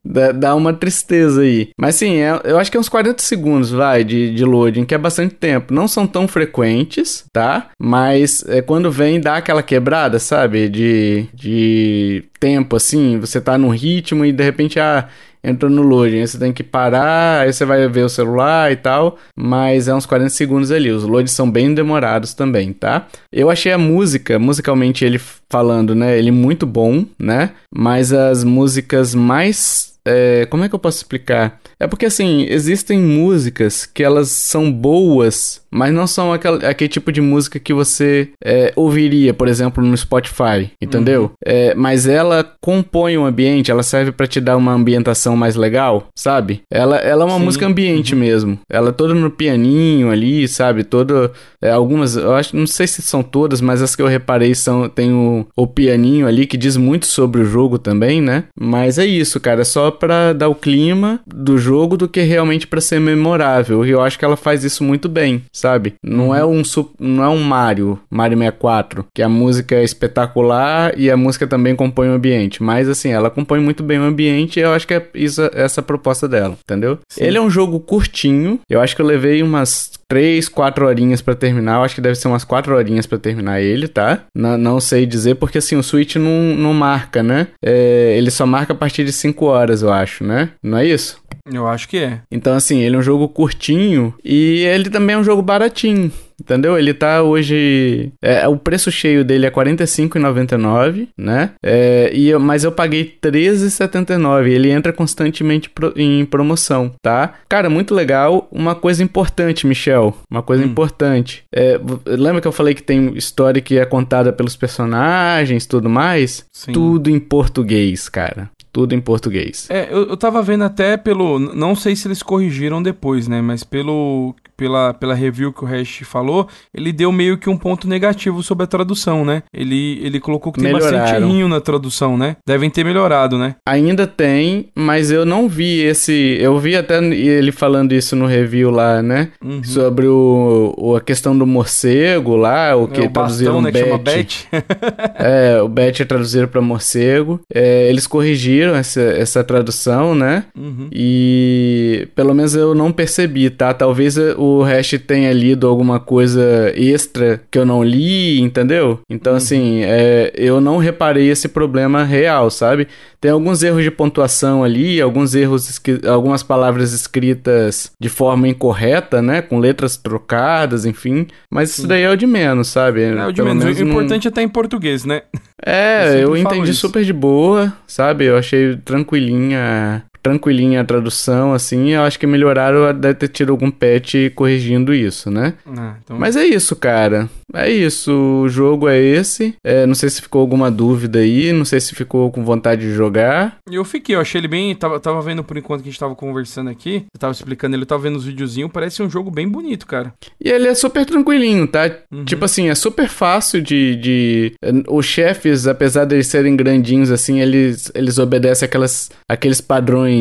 Dá, dá, uma tristeza aí. Mas sim, é, eu acho que é uns 40 segundos, vai, de, de loading, que é bastante tempo. Não são tão frequentes, tá? Mas é, quando vem, dá aquela quebrada, sabe? De, de tempo, assim, você tá num ritmo e de repente, ah entrou no loading. Aí você tem que parar, aí você vai ver o celular e tal. Mas é uns 40 segundos ali. Os loads são bem demorados também, tá? Eu achei a música, musicalmente ele falando, né? Ele muito bom, né? Mas as músicas mais é, como é que eu posso explicar? É porque assim, existem músicas que elas são boas, mas não são aquele, aquele tipo de música que você é, ouviria, por exemplo, no Spotify, entendeu? Uhum. É, mas ela compõe o ambiente, ela serve para te dar uma ambientação mais legal, sabe? Ela, ela é uma Sim. música ambiente uhum. mesmo. Ela é toda no pianinho ali, sabe? Toda. É, algumas, eu acho, não sei se são todas, mas as que eu reparei são. Tem o, o pianinho ali que diz muito sobre o jogo também, né? Mas é isso, cara. É só para dar o clima do jogo do que realmente para ser memorável. E eu acho que ela faz isso muito bem, sabe? Não uhum. é um não é um Mario, Mario 64, que a música é espetacular e a música também compõe o ambiente, mas assim, ela compõe muito bem o ambiente e eu acho que é isso, essa a proposta dela, entendeu? Sim. Ele é um jogo curtinho. Eu acho que eu levei umas 3, 4 horinhas para terminar. Eu acho que deve ser umas 4 horinhas para terminar ele, tá? N não sei dizer, porque assim, o Switch não, não marca, né? É, ele só marca a partir de 5 horas, eu acho, né? Não é isso? Eu acho que é. Então, assim, ele é um jogo curtinho e ele também é um jogo baratinho. Entendeu? Ele tá hoje. É, o preço cheio dele é R$ 45,99, né? É, e mas eu paguei R$ 13,79. Ele entra constantemente pro, em promoção, tá? Cara, muito legal. Uma coisa importante, Michel. Uma coisa hum. importante. É, lembra que eu falei que tem história que é contada pelos personagens tudo mais? Sim. Tudo em português, cara. Tudo em português. É, eu, eu tava vendo até pelo. Não sei se eles corrigiram depois, né? Mas pelo pela, pela review que o Hash falou, ele deu meio que um ponto negativo sobre a tradução, né? Ele, ele colocou que tem Melhoraram. bastante errinho na tradução, né? Devem ter melhorado, né? Ainda tem, mas eu não vi esse. Eu vi até ele falando isso no review lá, né? Uhum. Sobre o, o, a questão do morcego lá, o que é, o traduziram bastão, né, Bet. é, o Bet traduziram para morcego. É, eles corrigiram essa, essa tradução, né? Uhum. E pelo menos eu não percebi, tá? Talvez o Hash tenha lido alguma coisa extra que eu não li, entendeu? Então, uhum. assim, é, eu não reparei esse problema real, sabe? Tem alguns erros de pontuação ali, alguns erros, algumas palavras escritas de forma incorreta, né? Com letras trocadas, enfim. Mas isso daí é o de menos, sabe? É o de Pelo menos. O importante não... é estar em português, né? É, eu, eu entendi super de boa, sabe? Eu achei tranquilinha tranquilinha a tradução, assim, eu acho que melhoraram, deve ter tido algum patch corrigindo isso, né? Ah, então... Mas é isso, cara. É isso, o jogo é esse. É, não sei se ficou alguma dúvida aí, não sei se ficou com vontade de jogar. Eu fiquei, eu achei ele bem. Tava, tava vendo por enquanto que a gente tava conversando aqui. Eu tava explicando, ele tava vendo os videozinhos, parece um jogo bem bonito, cara. E ele é super tranquilinho, tá? Uhum. Tipo assim, é super fácil de. de... Os chefes, apesar de eles serem grandinhos, assim, eles, eles obedecem aquelas, aqueles padrões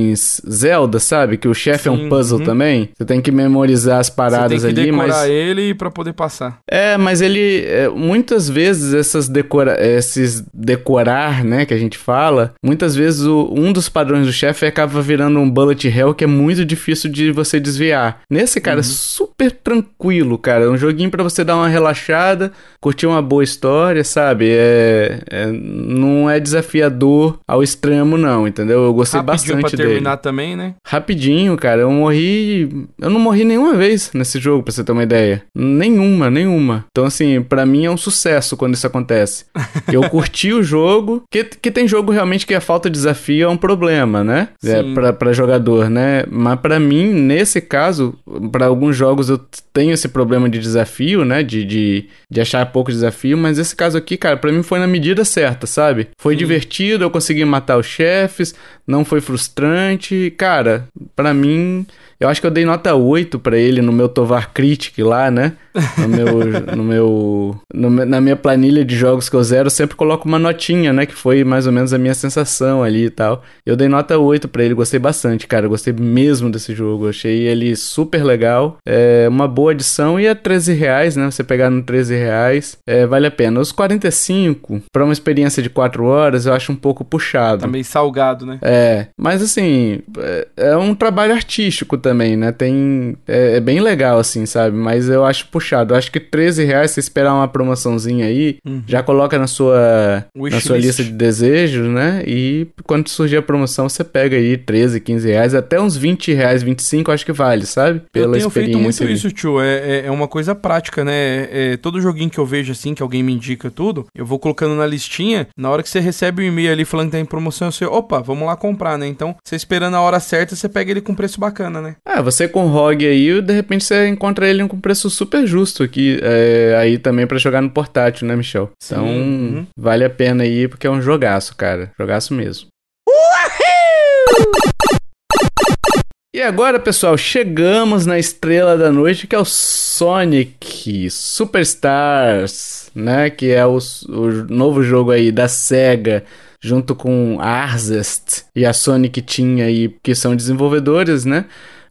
Zelda, sabe? Que o chefe é um puzzle uhum. também. Você tem que memorizar as Você tem paradas que ali, decorar mas. ele pra poder passar. É, mas ele. é, muitas vezes essas decora, esses decorar, né, que a gente fala, muitas vezes o- um dos padrões do chefe acaba virando um bullet hell que é muito difícil de você desviar. Nesse, cara, é super tranquilo, cara. É um joguinho pra você dar uma relaxada, curtir uma boa história, sabe? É, é- não é desafiador ao extremo, não, entendeu? Eu gostei Rapidinho pra bastante dele. terminar também, né? Rapidinho, cara. Eu morri. Eu não morri nenhuma vez nesse jogo, pra você ter uma ideia. Nenhuma, nenhuma. Então, assim, pra mim é um sucesso quando isso acontece. Eu curti o jogo. Que, que tem jogo realmente que a falta de desafio é um problema, né? É, pra, pra jogador, né? Mas pra mim, nesse caso, pra alguns jogos eu tenho esse problema de desafio, né? De, de, de achar pouco desafio. Mas esse caso aqui, cara, pra mim foi na medida certa, sabe? Foi Sim. divertido, eu consegui matar os chefes não foi frustrante. Cara, pra mim, eu acho que eu dei nota 8 pra ele no meu Tovar Critic lá, né? No meu, no meu, no na minha planilha de jogos que eu zero, eu sempre coloco uma notinha, né? Que foi mais ou menos a minha sensação ali e tal. Eu dei nota 8 pra ele, gostei bastante, cara. Gostei mesmo desse jogo. Achei ele super legal. É uma boa adição e é 13 reais, né? Você pegar no 13 reais, é, vale a pena. Os 45, pra uma experiência de 4 horas, eu acho um pouco puxado. Tá meio salgado, né? É, mas assim, é, é um trabalho artístico também, né? Tem. É, é bem legal, assim, sabe? Mas eu acho puxado. Eu acho que 13 reais, se esperar uma promoçãozinha aí, Uhum. já coloca na sua, na sua lista de desejos, né? E quando surgir a promoção, você pega aí 13, 15 reais, até uns 20 reais, 25, eu acho que vale, sabe? eu tenho feito muito ali. isso, tio. É, é, é uma coisa prática, né? É, é, todo joguinho que eu vejo assim, que alguém me indica tudo, eu vou colocando na listinha. Na hora que você recebe o e-mail ali falando que tá em promoção, você, opa, vamos lá comprar, né? Então, você esperando a hora certa, você pega ele com preço bacana, né? Ah, você com o ROG aí, de repente você encontra ele com preço super justo aqui, é, aí também pra jogar no portátil, né, Michel? Sim, Então, uhum. vale a pena aí, porque é um jogaço, cara. Jogaço mesmo. E agora, pessoal, chegamos na estrela da noite, que é o Sonic Superstars, né? Que é o, o novo jogo aí da SEGA, junto com a Arzest e a Sonic Team aí, que são desenvolvedores, né?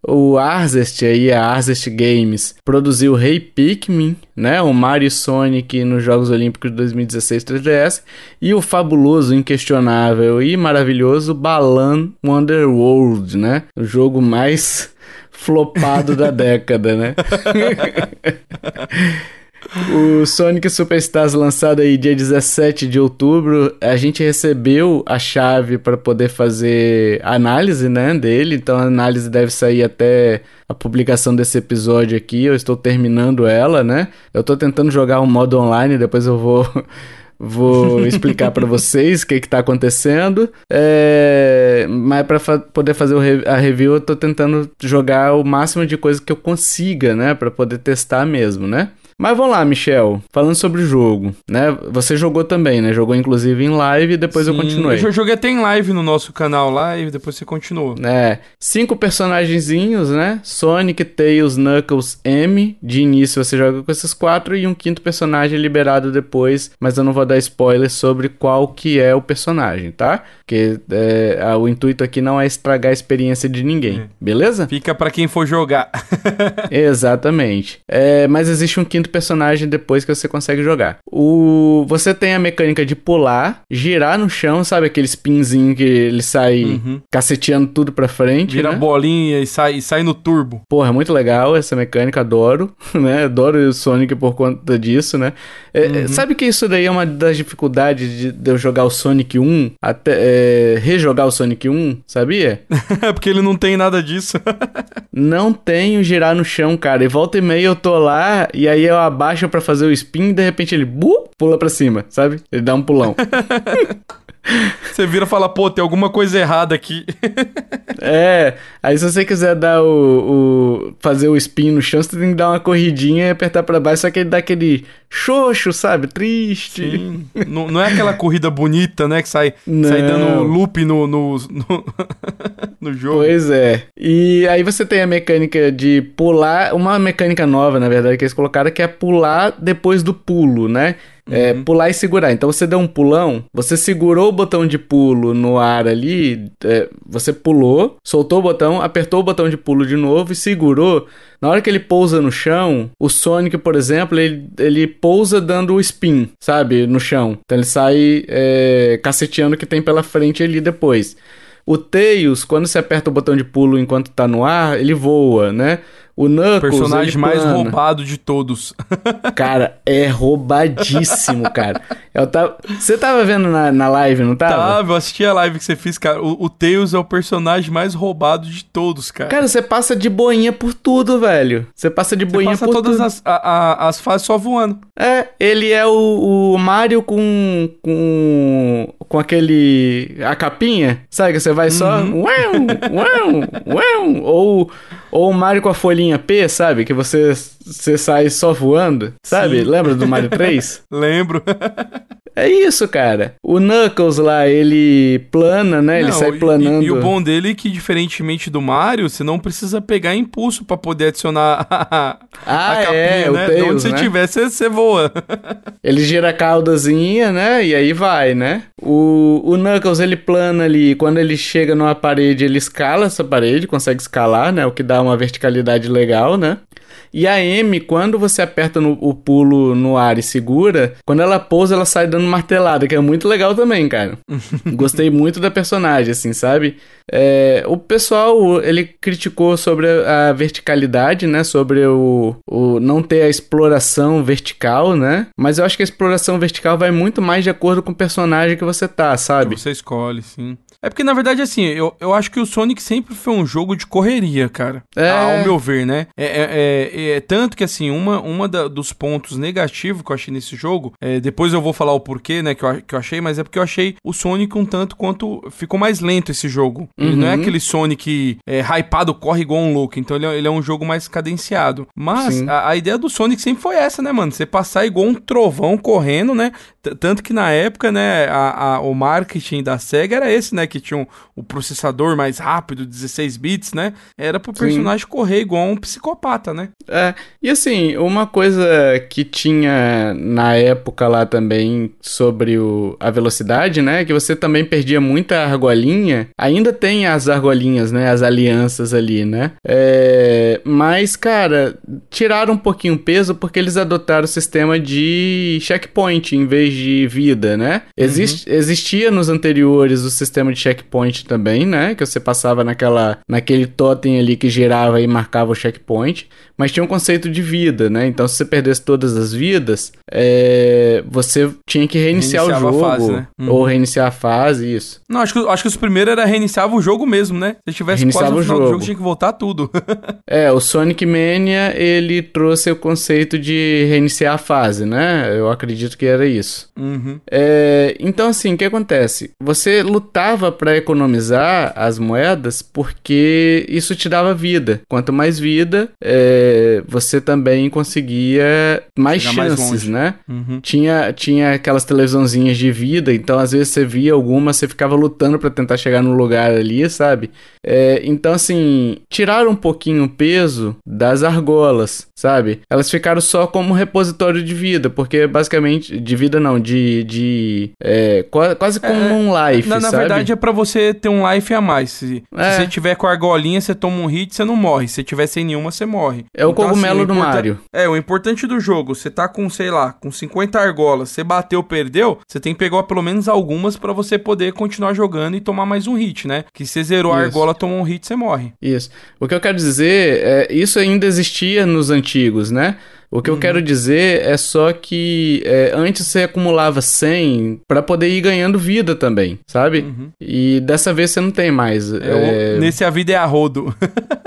O Arzest aí, a Arzest Games, produziu Rei Pikmin, né? O Mario Sonic nos Jogos Olímpicos de 2016 3DS e o fabuloso, inquestionável e maravilhoso Balan Wonderworld, né? O jogo mais flopado da década, né? O Sonic Superstars lançado aí dia 17 de outubro, a gente recebeu a chave para poder fazer análise, né, dele. Então a análise deve sair até a publicação desse episódio aqui. Eu estou terminando ela, né? Eu estou tentando jogar um modo online, depois eu vou Vou explicar pra vocês o que, que tá acontecendo. É, mas pra fa poder fazer re a review, eu tô tentando jogar o máximo de coisa que eu consiga, né? Pra poder testar mesmo, né? Mas vamos lá, Michel. Falando sobre o jogo, né? Você jogou também, né? Jogou inclusive em live e depois eu Sim, continuei. Eu joguei até em live no nosso canal lá e depois você continuou. É, cinco personagenzinhos, né? Sonic, Tails, Knuckles, M. De início você joga com esses quatro e um quinto personagem liberado depois, mas eu não vou dar spoiler sobre qual que é o personagem, tá? Porque é, o intuito aqui não é estragar a experiência de ninguém, É. beleza? Fica pra quem for jogar. Exatamente. É, mas existe um quinto personagem depois que você consegue jogar. O, você tem a mecânica de pular, girar no chão, sabe aquele spinzinho que ele sai Uhum. caceteando tudo pra frente, Vira né? bolinha e sai, e sai no turbo. Porra, muito legal essa mecânica, adoro, né? Adoro o Sonic por conta disso, né? É, é, Sabe que isso daí é uma das dificuldades de, de eu jogar o Sonic 1, até é, rejogar o Sonic 1, sabia? Porque ele não tem nada disso. Não tenho girar no chão, cara. E volta e meia eu tô lá, e aí eu abaixo pra fazer o spin, e de repente ele bu, pula pra cima, sabe? Ele dá um pulão. Você vira e fala, pô, tem alguma coisa errada aqui. É, aí se você quiser dar o, o, fazer o spin no chão, você tem que dar uma corridinha e apertar pra baixo, só que ele dá aquele xoxo, sabe? Triste. Sim. não, não é aquela corrida bonita, né? Que sai, Não. sai dando loop no, no, no, no jogo. Pois é. E aí você tem a mecânica de pular, uma mecânica nova, na verdade, que eles colocaram, que é pular depois do pulo, né? É, pular e segurar. Então você deu um pulão, você segurou o botão de pulo no ar ali, é, você pulou, soltou o botão, apertou o botão de pulo de novo e segurou. Na hora que ele pousa no chão, o Sonic, por exemplo, ele, ele pousa dando o spin, sabe? No chão. Então ele sai é, caceteando o que tem pela frente ali depois. O Tails, quando você aperta o botão de pulo enquanto tá no ar, ele voa, né? O Knuckles, Personagem mais plana. roubado de todos. Cara, é roubadíssimo, cara. Eu tava... Você tava vendo na, na live, não tava? Tá, eu assisti a live que você fez, cara. O, o Tails é o personagem mais roubado de todos, cara. Cara, você passa de boinha por tudo, velho. Você passa de boinha passa por todas tudo. as, a- a- as fases só voando. É, ele é o, o Mario com, com com aquele a capinha, sabe que você vai só Uhum. uau, uau, uau, ou ou o Mario com a folhinha P, sabe, que você você sai só voando, sabe? Sim. Lembra do Mario 3? Lembro. é isso, cara. O Knuckles lá, ele plana, né? ele Não, sai e- planando. E, e o bom dele é que, diferentemente do Mario, você não precisa pegar impulso pra poder adicionar a, Ah, a capinha, é, o né? de Tails, onde você né? tiver, você, você voa. Ele gira a caudazinha, né? E aí vai, né? O, o Knuckles, ele plana ali. Quando ele chega numa parede, ele escala essa parede, consegue escalar, né? O que dá uma verticalidade legal, né? E a M, quando você aperta no- o pulo no ar e segura, quando ela pousa, ela sai dando martelada, que é muito legal também, cara. Gostei muito da personagem, assim, sabe? É, o pessoal, ele criticou sobre a, verticalidade, né? Sobre o, o não ter a exploração vertical, né? Mas eu acho que a exploração vertical vai muito mais de acordo com o personagem que você tá, sabe? Você escolhe, sim. É porque, na verdade, assim, eu, eu acho que o Sonic sempre foi um jogo de correria, cara. É. Ao meu ver, né? É, é- é- é tanto que, assim, uma, uma da- dos pontos negativos que eu achei nesse jogo, é, depois eu vou falar o porquê, né, que eu, que eu achei, mas é porque eu achei o Sonic um tanto quanto. Ficou mais lento esse jogo. Ele não é Uhum. aquele Sonic é, hypado, corre igual um louco. Então ele é, ele é um jogo mais cadenciado. Mas a, a ideia do Sonic sempre foi essa, né, mano? Você passar igual um trovão correndo, né? T- Tanto que na época, né, a- a- o marketing da SEGA era esse, né? Que tinha um- o processador mais rápido, 16 bits, né? Era pro Sim. personagem correr igual um psicopata, né? É, e assim, uma coisa que tinha na época lá também sobre o, a velocidade, né? Que você também perdia muita argolinha. Ainda tem as argolinhas, né? As alianças ali, né? É, mas, cara, tiraram um pouquinho o peso porque eles adotaram o sistema de checkpoint em vez de vida, né? Existe, Existia nos anteriores o sistema de checkpoint também, né? Que você passava naquela, naquele totem ali que girava e marcava o checkpoint. Mas tinha um conceito de vida, né? Então, se você perdesse todas as vidas, é, você tinha que reiniciar Reiniciava o a jogo. fase, né? Uhum. Ou reiniciar a fase, isso. Não, acho que, acho que os primeiros era reiniciava o jogo mesmo, né? Se tivesse Reiniciava quase no o final do jogo. jogo, tinha que voltar tudo. É, o Sonic Mania, ele trouxe o conceito de reiniciar a fase, né? Eu acredito que era isso. uhum. É, então, assim, o que acontece? Você lutava para economizar as moedas porque isso te dava vida. Quanto mais vida, é, você também conseguia mais Chegar mais chances, longe. né? Uhum. Tinha, tinha aquelas televisãozinhas de vida, então às vezes você via alguma, você ficava lutando pra tentar chegar no lugar ali, sabe? É, então, assim, tiraram um pouquinho o peso das argolas, sabe? Elas ficaram só como repositório de vida, porque basicamente, de vida não, de. de é, qua- quase como É, um life, Na, na verdade é pra você ter um life a mais. Se, É. se você tiver com a argolinha, você toma um hit, você não morre. Se você tiver sem nenhuma, você morre. É o Então, cogumelo assim, do Mario. É, o importante do jogo, você tá com, sei lá, com 50 argolas, você bateu, perdeu, você tem que pegar pelo menos algumas pra você poder continuar jogando e tomar mais um hit, né? Que se você zerou a Isso. argola, tomou um hit, você morre. Isso. O que eu quero dizer é, isso ainda existia nos antigos, né? O que eu quero dizer é só que é, antes você acumulava 100 pra poder ir ganhando vida também, sabe? Uhum. E dessa vez você não tem mais. É, É, Nesse a vida é a rodo.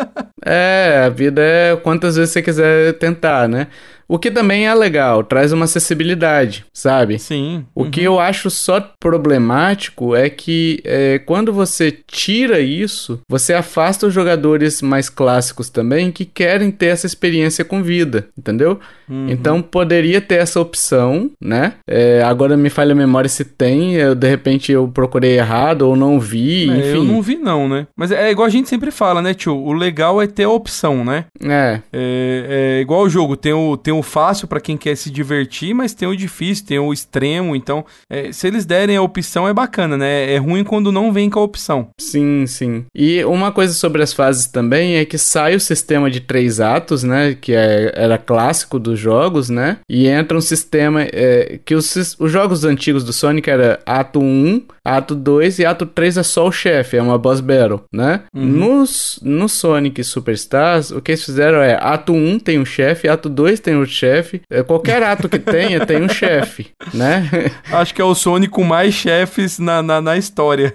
é, a vida é quantas vezes você quiser tentar, né? O que também é legal, traz uma acessibilidade, sabe? Sim. O que eu acho só problemático é que é, quando você tira isso, você afasta os jogadores mais clássicos também que querem ter essa experiência com vida, entendeu? Uhum. Então poderia ter essa opção, né? É, agora me falha a memória se tem, eu, de repente eu procurei errado ou não vi, É, enfim. eu não vi não, né? Mas é igual a gente sempre fala, né, tio? O legal é ter a opção, né? É, É, é igual o jogo, tem o, tem o fácil pra quem quer se divertir, mas tem o difícil, tem o extremo. Então, é, se eles derem a opção, é bacana, né? É ruim quando não vem com a opção. sim, sim. E uma coisa sobre as fases também é que sai o sistema de três atos, né? Que é- era clássico dos jogos, né? E entra um sistema é, que os, os jogos antigos do Sonic era ato 1, ato 2 e ato 3 é só o chefe, é uma boss battle, né? Nos, no Sonic Superstars, o que eles fizeram é ato 1 tem um chefe, ato 2 tem o chefe, é, qualquer ato que tenha tem um chefe, né? Acho que é o Sonic com mais chefes na, na, na história.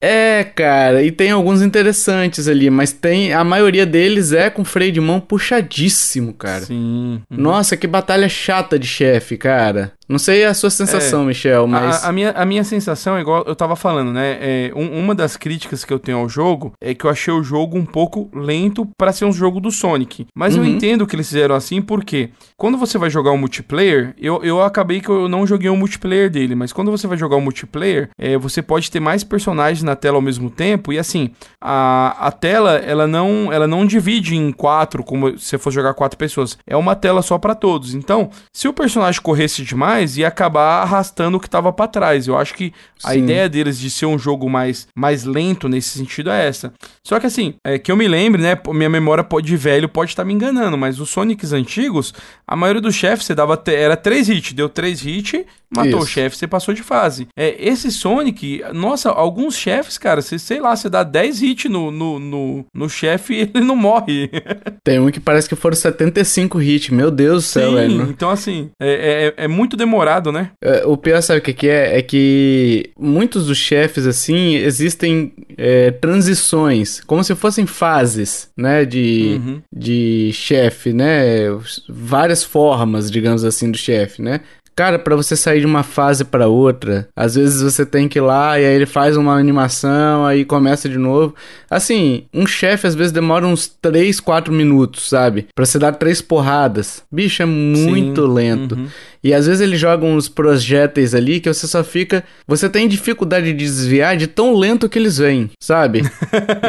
É, cara, e tem alguns interessantes ali, mas tem a maioria deles é com freio de mão puxadíssimo, cara. Sim. Nossa, que batalha chata de chefe, cara. Não sei a sua sensação, Michel, mas A, a minha, a minha sensação é igual eu tava falando, né? É, um- uma das críticas que eu tenho ao jogo é que eu achei o jogo um pouco lento pra ser um jogo do Sonic. Mas eu Uhum. entendo que eles fizeram assim porque quando você vai jogar o multiplayer, eu, eu acabei que eu não joguei o multiplayer dele, mas quando você vai jogar o multiplayer, é, você pode ter mais personagens na tela ao mesmo tempo e assim, a, a tela ela não, ela não divide em quatro como se você for jogar quatro pessoas. É uma tela só pra todos. Então, se o personagem corresse demais, ia acabar arrastando o que tava pra trás. Eu acho que a Sim. ideia deles de ser um jogo mais, mais lento nesse sentido é essa. Só que assim, é, que eu me lembre, né? Minha memória de velho pode estar me enganando, mas os Sonics antigos, a maioria dos chefes você dava. Era três hits, deu três hits, matou o Isso. chefe, você passou de fase. É, esse Sonic, nossa, alguns chefes, cara, você, sei lá, você dá 10 hits no, no, no, no chefe e ele não morre. tem um que parece que foram 75 hits. Meu Deus do céu, Sim, velho. então assim, é, é, é muito demorado, né? É, O pior, sabe o que, que é? É que muitos dos chefes, assim, existem é, transições, como se fossem fases, né? De, Uhum. de chefe, né? Várias formas, digamos assim, do chefe, né? Cara, pra você sair de uma fase pra outra, às vezes você tem que ir lá e aí ele faz uma animação, aí começa de novo. Assim, um chefe às vezes demora uns 3, 4 minutos, sabe? Pra você dar três porradas. Bicho, é muito Sim, lento. uhum. E às vezes ele joga uns projéteis ali que você só fica. Você tem dificuldade de desviar de tão lento que eles vêm, sabe?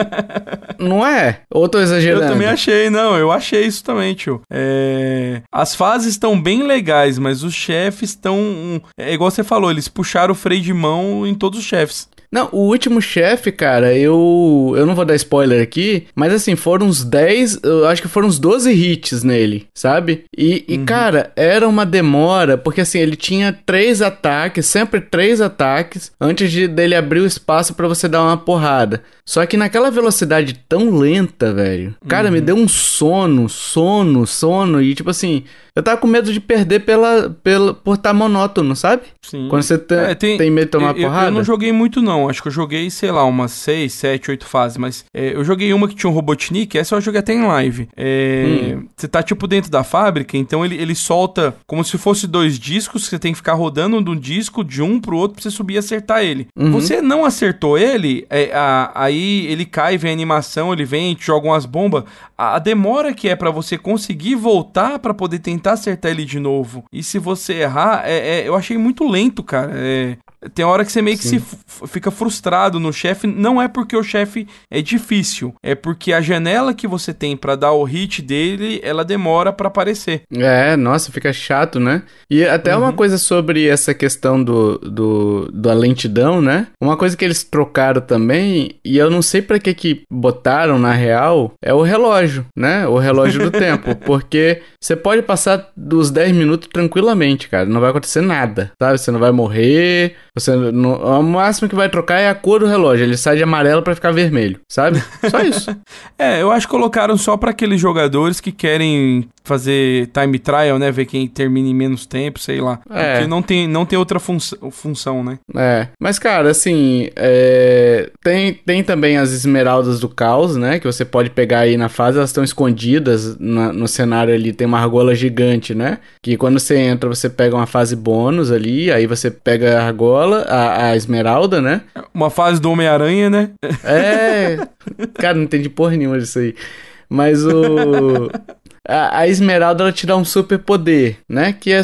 Não é? Ou tô exagerando? Eu também achei, não, eu achei isso também, tio. É... As fases estão bem legais, mas os chefes estão. É igual você falou, eles puxaram o freio de mão em todos os chefes. Não, o último chefe, cara, eu. Eu não vou dar spoiler aqui, mas assim, foram uns 10. Eu acho que foram uns 12 hits nele, sabe? E, e, cara, era uma demora, porque assim, ele tinha três ataques, sempre três ataques, antes de dele abrir o espaço pra você dar uma porrada. Só que naquela velocidade tão lenta, velho, cara, me deu um sono, sono, sono, e tipo assim, eu tava com medo de perder pela, pela, por estar monótono, sabe? Sim. Quando você te- É, tem, medo de tomar eu- porrada. Eu não joguei muito, não. Acho que eu joguei, sei lá, umas 6, 7, 8 fases. Mas é, eu joguei uma que tinha um Robotnik, essa eu joguei até em live. É, Hum. Você tá, tipo, dentro da fábrica, então ele, ele solta como se fosse dois discos, você tem que ficar rodando de um disco de um pro outro pra você subir e acertar ele. Uhum. Você não acertou ele, é, a- aí ele cai, vem a animação, ele vem, te joga umas bombas. A, a demora que é pra você conseguir voltar pra poder tentar acertar ele de novo. E se você errar, é, é- eu achei muito lento, cara. É, tem hora que você meio que se fica frustrado no chefe. Não é porque o chefe é difícil, é porque a janela que você tem pra dar o hit dele, ela demora pra aparecer. É, nossa, fica chato, né? E até Uhum. uma coisa sobre essa questão do, do, da lentidão, né? Uma coisa que eles trocaram também, e eu não sei pra que que botaram na real, é o relógio, né? O relógio do tempo. Porque você pode passar dos 10 minutos tranquilamente, cara. Não vai acontecer nada, sabe? Você não vai morrer, Você, no, o máximo que vai trocar é a cor do relógio. Ele sai de amarelo para ficar vermelho, sabe? Só isso. é, eu acho que colocaram só para aqueles jogadores que querem fazer time trial, né? Ver quem termina em menos tempo, sei lá. É. Porque não tem, não tem outra fun função, né? É. Mas, cara, assim, é... tem, tem também as esmeraldas do caos, né? Que você pode pegar aí na fase, elas estão escondidas na, no cenário ali. Tem uma argola gigante, né? Que quando você entra, você pega uma fase bônus ali, aí você pega a argola, a, a esmeralda, né? Uma fase do Homem-Aranha, né? É. Cara, não entendi porra nenhuma disso aí. Mas o. A, a Esmeralda ela te dá um super poder, né? Que é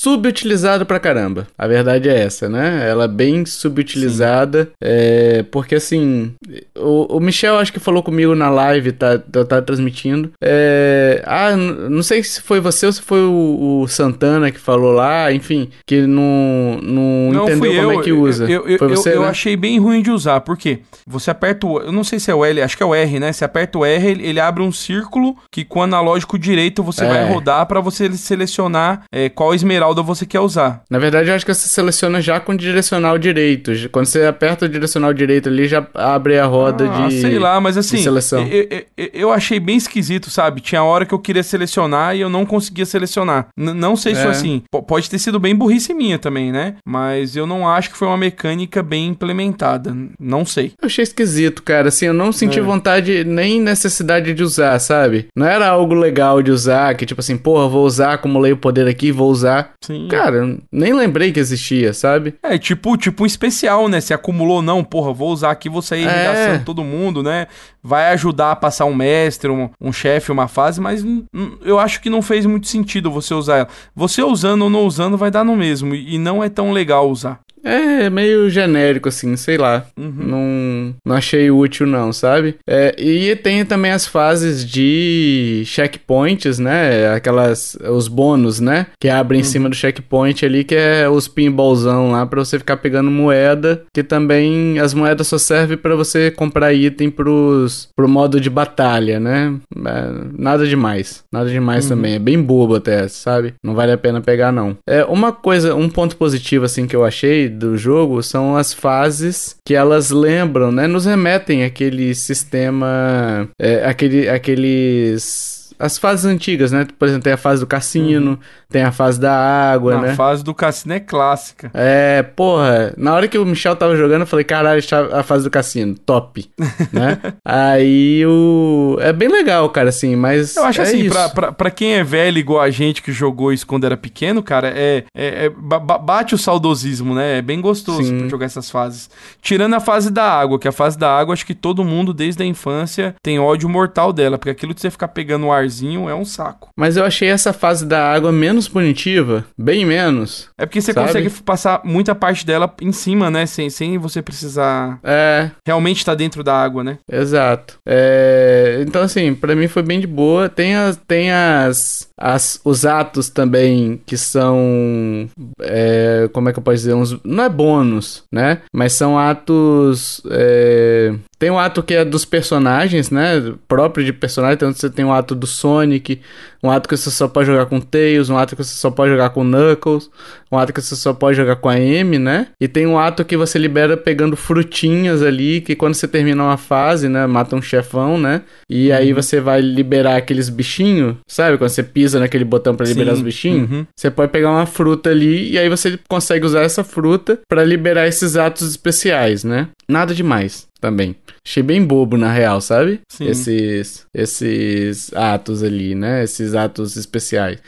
subutilizado pra caramba. A verdade é essa, né? Ela é bem subutilizada. É, porque assim, o, o, Michel acho que falou comigo na live, tá, tá, tá transmitindo. É, ah, não sei se foi você ou se foi o, o, Santana que falou lá, enfim, que não, não, não entendeu como eu, é que usa. Eu, eu, você, eu, né? achei bem ruim de usar, porque você aperta o. Eu não sei se é o L, acho que é o R, né? Você aperta o R, ele, ele abre um círculo que com o analógico direito você é. vai rodar para você selecionar é, qual esmeralda você quer usar. Na verdade, eu acho que você seleciona já com direcional direito. Quando você aperta o direcional direito ali, já abre a roda ah, de. Sei lá, mas assim. Seleção. Eu, eu, eu, achei bem esquisito, sabe? Tinha hora que eu queria selecionar e eu não conseguia selecionar. N não sei se é. assim. pode ter sido bem burrice minha também, né? Mas eu não acho que foi uma mecânica bem implementada. Não sei. Eu achei esquisito, cara. Assim, eu não senti é. vontade nem necessidade de usar, sabe? Não era algo legal de usar, que tipo assim, porra, vou usar, acumulei o poder aqui, vou usar. Sim. Cara, nem lembrei que existia, sabe? É, tipo, tipo um especial, né? Se acumulou, não, porra, vou usar aqui, vou sair é. todo mundo, né? Vai ajudar a passar um mestre, um, um chefe, uma fase, mas eu acho que não fez muito sentido você usar ela. Você usando ou não usando vai dar no mesmo, e não é tão legal usar. É, meio genérico, assim, sei lá. Uhum. Não, não achei útil, não, sabe? É, e tem também as fases de checkpoints, né? Aquelas. Os bônus, né? Que abrem uhum. em cima do checkpoint ali, que é os pinballzão lá pra você ficar pegando moeda. Que também as moedas só servem para você comprar item pros, pro modo de batalha, né? É, nada demais. Nada demais uhum. também. É bem bobo até, sabe? Não vale a pena pegar, não. É, uma coisa, um ponto positivo, assim, que eu achei do jogo são as fases que elas lembram, né? Nos remetem àquele sistema, é, aquele, aqueles as fases antigas, né? Por exemplo, tem a fase do cassino, uhum. tem a fase da água, Não, né? A fase do cassino é clássica. É, porra, na hora que o Michel tava jogando, eu falei, caralho, a fase do cassino, top, né? Aí o... É bem legal, cara, assim, mas Eu acho é assim, pra, pra, pra, quem é velho igual a gente que jogou isso quando era pequeno, cara, é, é, é bate o saudosismo, né? É bem gostoso pra jogar essas fases. Tirando a fase da água, que a fase da água, acho que todo mundo, desde a infância, tem ódio mortal dela, porque aquilo de você ficar pegando o ar é um saco. Mas eu achei essa fase da água menos punitiva, bem menos. É porque você sabe? consegue passar muita parte dela em cima, né? Sem, sem você precisar é. realmente estar tá dentro da água, né? Exato. É... Então, assim, para mim foi bem de boa. Tem as, tem as, as os atos também que são. É... Como é que eu posso dizer? Uns... Não é bônus, né? Mas são atos. É... Tem um ato que é dos personagens, né? Próprio de personagem. Então você tem o um ato do Sonic, um ato que você só pode jogar com Tails, um ato que você só pode jogar com Knuckles, um ato que você só pode jogar com a Amy, né? E tem um ato que você libera pegando frutinhas ali, que quando você termina uma fase, né? Mata um chefão, né? E uhum. aí você vai liberar aqueles bichinhos, sabe? Quando você pisa naquele botão para liberar os bichinhos, uhum. você pode pegar uma fruta ali e aí você consegue usar essa fruta para liberar esses atos especiais, né? Nada demais também. Achei bem bobo, na real, sabe? Sim. Esses, esses atos ali, né? Esses atos especiais.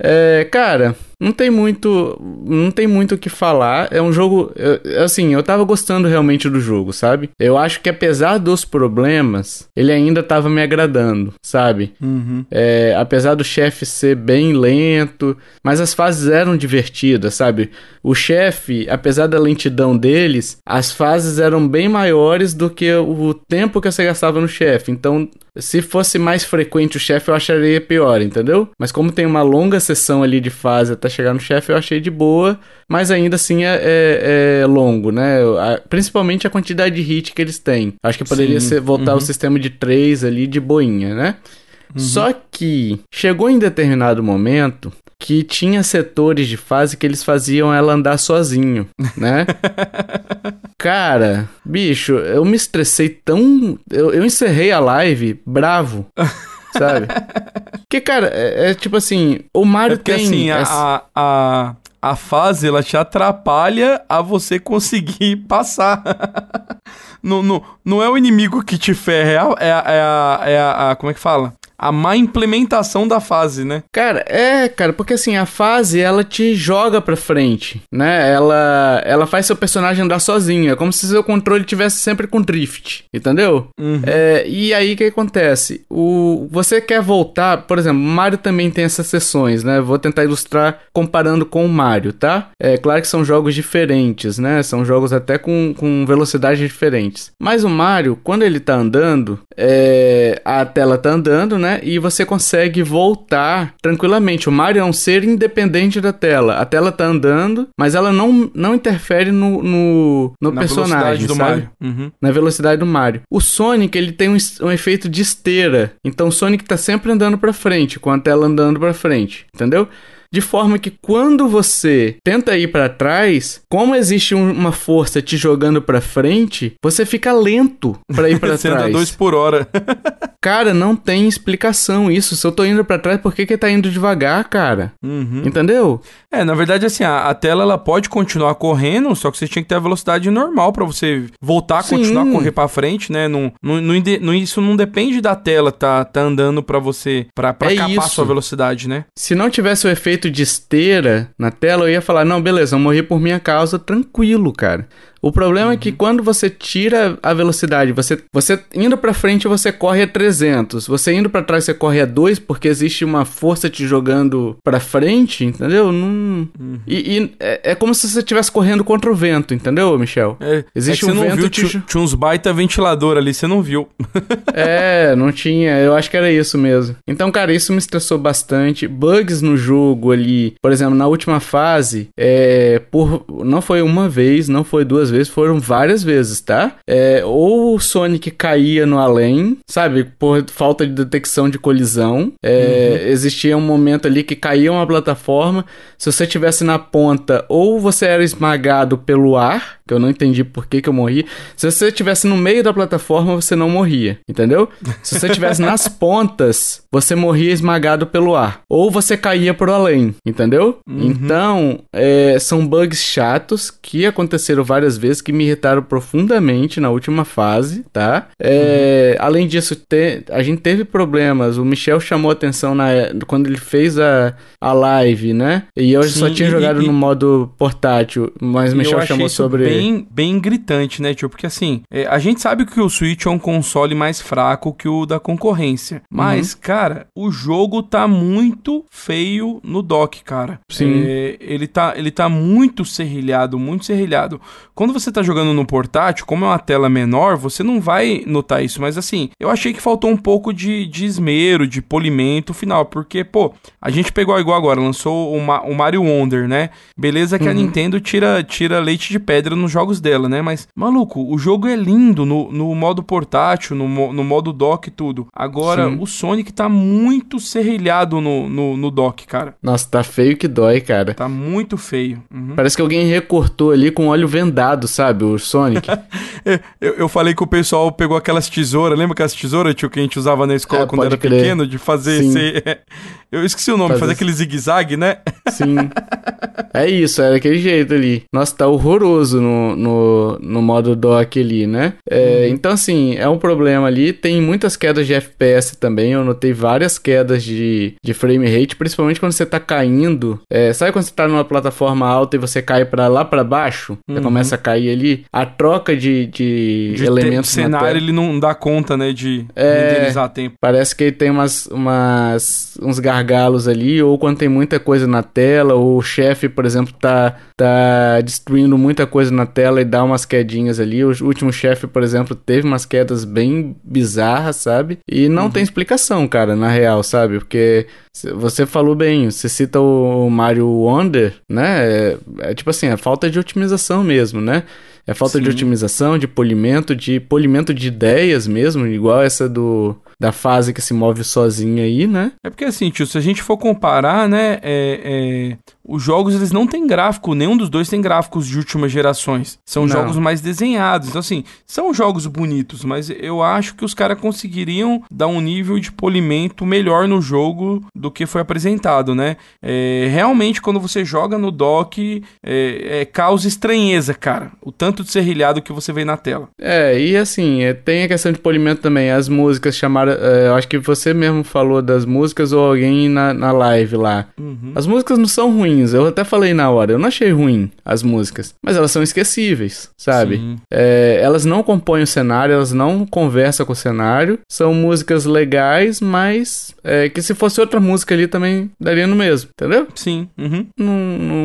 É, cara, não tem muito, não tem muito o que falar. É um jogo, assim, eu tava gostando realmente do jogo, sabe? Eu acho que apesar dos problemas, ele ainda tava me agradando, sabe? Uhum. É, apesar do chefe ser bem lento, mas as fases eram divertidas, sabe? O chefe, apesar da lentidão deles, as fases eram bem maiores do que o tempo que você gastava no chefe. Então, se fosse mais frequente o chefe, eu acharia pior, entendeu? Mas como tem uma longa sessão ali de fase até chegar no chefe, eu achei de boa, mas ainda assim é, é, é longo, né? Principalmente a quantidade de hit que eles têm. Acho que poderia ser, voltar uhum. ao sistema de 3 ali de boinha, né? Uhum. Só que chegou em determinado momento que tinha setores de fase que eles faziam ela andar sozinho, né? Cara, bicho, eu me estressei tão. Eu, eu encerrei a live bravo. sabe? Porque, cara, é, é, tipo assim, o Mario é porque, tem. Assim, essa... a, a, a fase ela te atrapalha a você conseguir passar. não, não, não é o inimigo que te ferra, é a, é a, é a, é a, a como é que fala? A má implementação da fase, né? Cara, é, cara, porque assim, a fase ela te joga pra frente, né? Ela, ela faz seu personagem andar sozinho. É como se seu controle tivesse sempre com drift, entendeu? Uhum. É, e aí o que acontece? O, você quer voltar, por exemplo, Mario também tem essas sessões, né? Vou tentar ilustrar comparando com o Mario, tá? É claro que são jogos diferentes, né? São jogos até com, com velocidades diferentes. Mas o Mario, quando ele tá andando, é, a tela tá andando, né? Né? E você consegue voltar tranquilamente. O Mario é um ser independente da tela. A tela tá andando, mas ela não, não interfere no, no, no Na personagem, do sabe? Mario. Uhum. Na velocidade do Mario. O Sonic, ele tem um, um efeito de esteira. Então o Sonic tá sempre andando para frente, com a tela andando para frente, entendeu? De forma que quando você tenta ir para trás, como existe um, uma força te jogando para frente, você fica lento para ir para trás. Você anda dois por hora. cara, não tem explicação isso. Se eu tô indo para trás, por que que tá indo devagar, cara? Uhum. Entendeu? É, na verdade, assim, a, a, tela ela pode continuar correndo, só que você tinha que ter a velocidade normal para você voltar a Sim. continuar a correr para frente, né? Não, não, não, isso não depende da tela tá, tá andando para você, para é capar isso. a sua velocidade, né? Se não tivesse o efeito efeito de esteira na tela, eu ia falar: não, beleza, eu morri por minha causa, tranquilo, cara. O problema uhum. é que uhum. quando você tira a velocidade, você, você indo para frente você corre a 300, você indo para trás você corre a 2 porque existe uma força te jogando para frente, entendeu? Não... Uhum. E, e é, é, como se você estivesse correndo contra o vento, entendeu, Michel? É, existe é um vento viu, te... tinha uns baita ventilador ali, você não viu. é, não tinha, eu acho que era isso mesmo. Então, cara, isso me estressou bastante. Bugs no jogo ali, por exemplo, na última fase, é, por não foi uma vez, não foi duas vezes, foram várias vezes, tá? É, ou o Sonic caía no além, sabe? Por falta de detecção de colisão. É, uhum. Existia um momento ali que caía uma plataforma. Se você tivesse na ponta, ou você era esmagado pelo ar, que eu não entendi por que, que eu morri. Se você estivesse no meio da plataforma, você não morria, entendeu? Se você estivesse nas pontas, você morria esmagado pelo ar. Ou você caía pro além, entendeu? Uhum. Então, é, são bugs chatos que aconteceram várias vezes que me irritaram profundamente na última fase, tá? É, uhum. Além disso, te, a gente teve problemas. O Michel chamou atenção na, quando ele fez a, a live, né? E eu Sim, só tinha jogado e, no modo portátil, mas o Michel chamou sobre. Bem, bem gritante, né, tio? Porque assim, é, a gente sabe que o Switch é um console mais fraco que o da concorrência. Mas, uhum. cara, o jogo tá muito feio no dock, cara. Sim. É, ele, tá, ele tá muito serrilhado, muito serrilhado. Quando você tá jogando no portátil, como é uma tela menor, você não vai notar isso. Mas assim, eu achei que faltou um pouco de, de esmero, de polimento final. Porque, pô, a gente pegou igual agora, lançou o, Ma o Mario Wonder, né? Beleza que uhum. a Nintendo tira, tira leite de pedra nos jogos dela, né? Mas, maluco, o jogo é lindo no, no modo portátil, no, no modo dock e tudo. Agora, Sim. o Sonic tá muito serrilhado no, no, no dock, cara. Nossa, tá feio que dói, cara. Tá muito feio. Uhum. Parece que alguém recortou ali com óleo vendado, sabe? O Sonic. eu, eu falei que o pessoal pegou aquelas tesouras, lembra aquelas tesouras, tio, que a gente usava na escola é, quando era crer. pequeno, de fazer esse... Eu esqueci o nome, fazer, fazer aquele zigue-zague, né? Sim. É isso, é daquele jeito ali. Nossa, tá horroroso no, no, no modo dock ali, né? É, uhum. Então, assim, é um problema ali. Tem muitas quedas de FPS também. Eu notei várias quedas de, de frame rate, principalmente quando você tá caindo. É, sabe quando você tá numa plataforma alta e você cai para lá para baixo? Uhum. Você começa a cair ali. A troca de, de, de elementos. O cenário ele não dá conta, né? De é, renderizar tempo. Parece que ele tem umas, umas, uns gargalos ali, ou quando tem muita coisa na tela, ou o chefe, por exemplo, tá, tá destruindo muita coisa na tela e dá umas quedinhas ali. O último chefe, por exemplo, teve umas quedas bem bizarras, sabe? E não uhum. tem explicação, cara, na real, sabe? Porque você falou bem, você cita o Mario Wonder, né? É, é tipo assim, é falta de otimização mesmo, né? É falta Sim. de otimização, de polimento, de polimento de ideias mesmo, igual essa do, da fase que se move sozinha aí, né? É porque assim, tio, se a gente for comparar, né, é, é, os jogos eles não têm gráfico, nenhum dos dois tem gráficos de últimas gerações. São Não. jogos mais desenhados. Então, assim, são jogos bonitos, mas eu acho que os caras conseguiriam dar um nível de polimento melhor no jogo do que foi apresentado, né? É, realmente, quando você joga no dock, é, é, causa estranheza, cara. O tanto de serrilhado que você vê na tela. É, e assim, é, tem a questão de polimento também. As músicas chamaram. É, eu acho que você mesmo falou das músicas ou alguém na, na live lá. Uhum. As músicas não são ruins, eu até falei na hora, eu não achei ruim as músicas, mas elas são esquecíveis, sabe? É, elas não compõem o cenário, elas não conversam com o cenário, são músicas legais, mas é, que se fosse outra música ali também daria no mesmo, entendeu? Sim. Uhum. Não,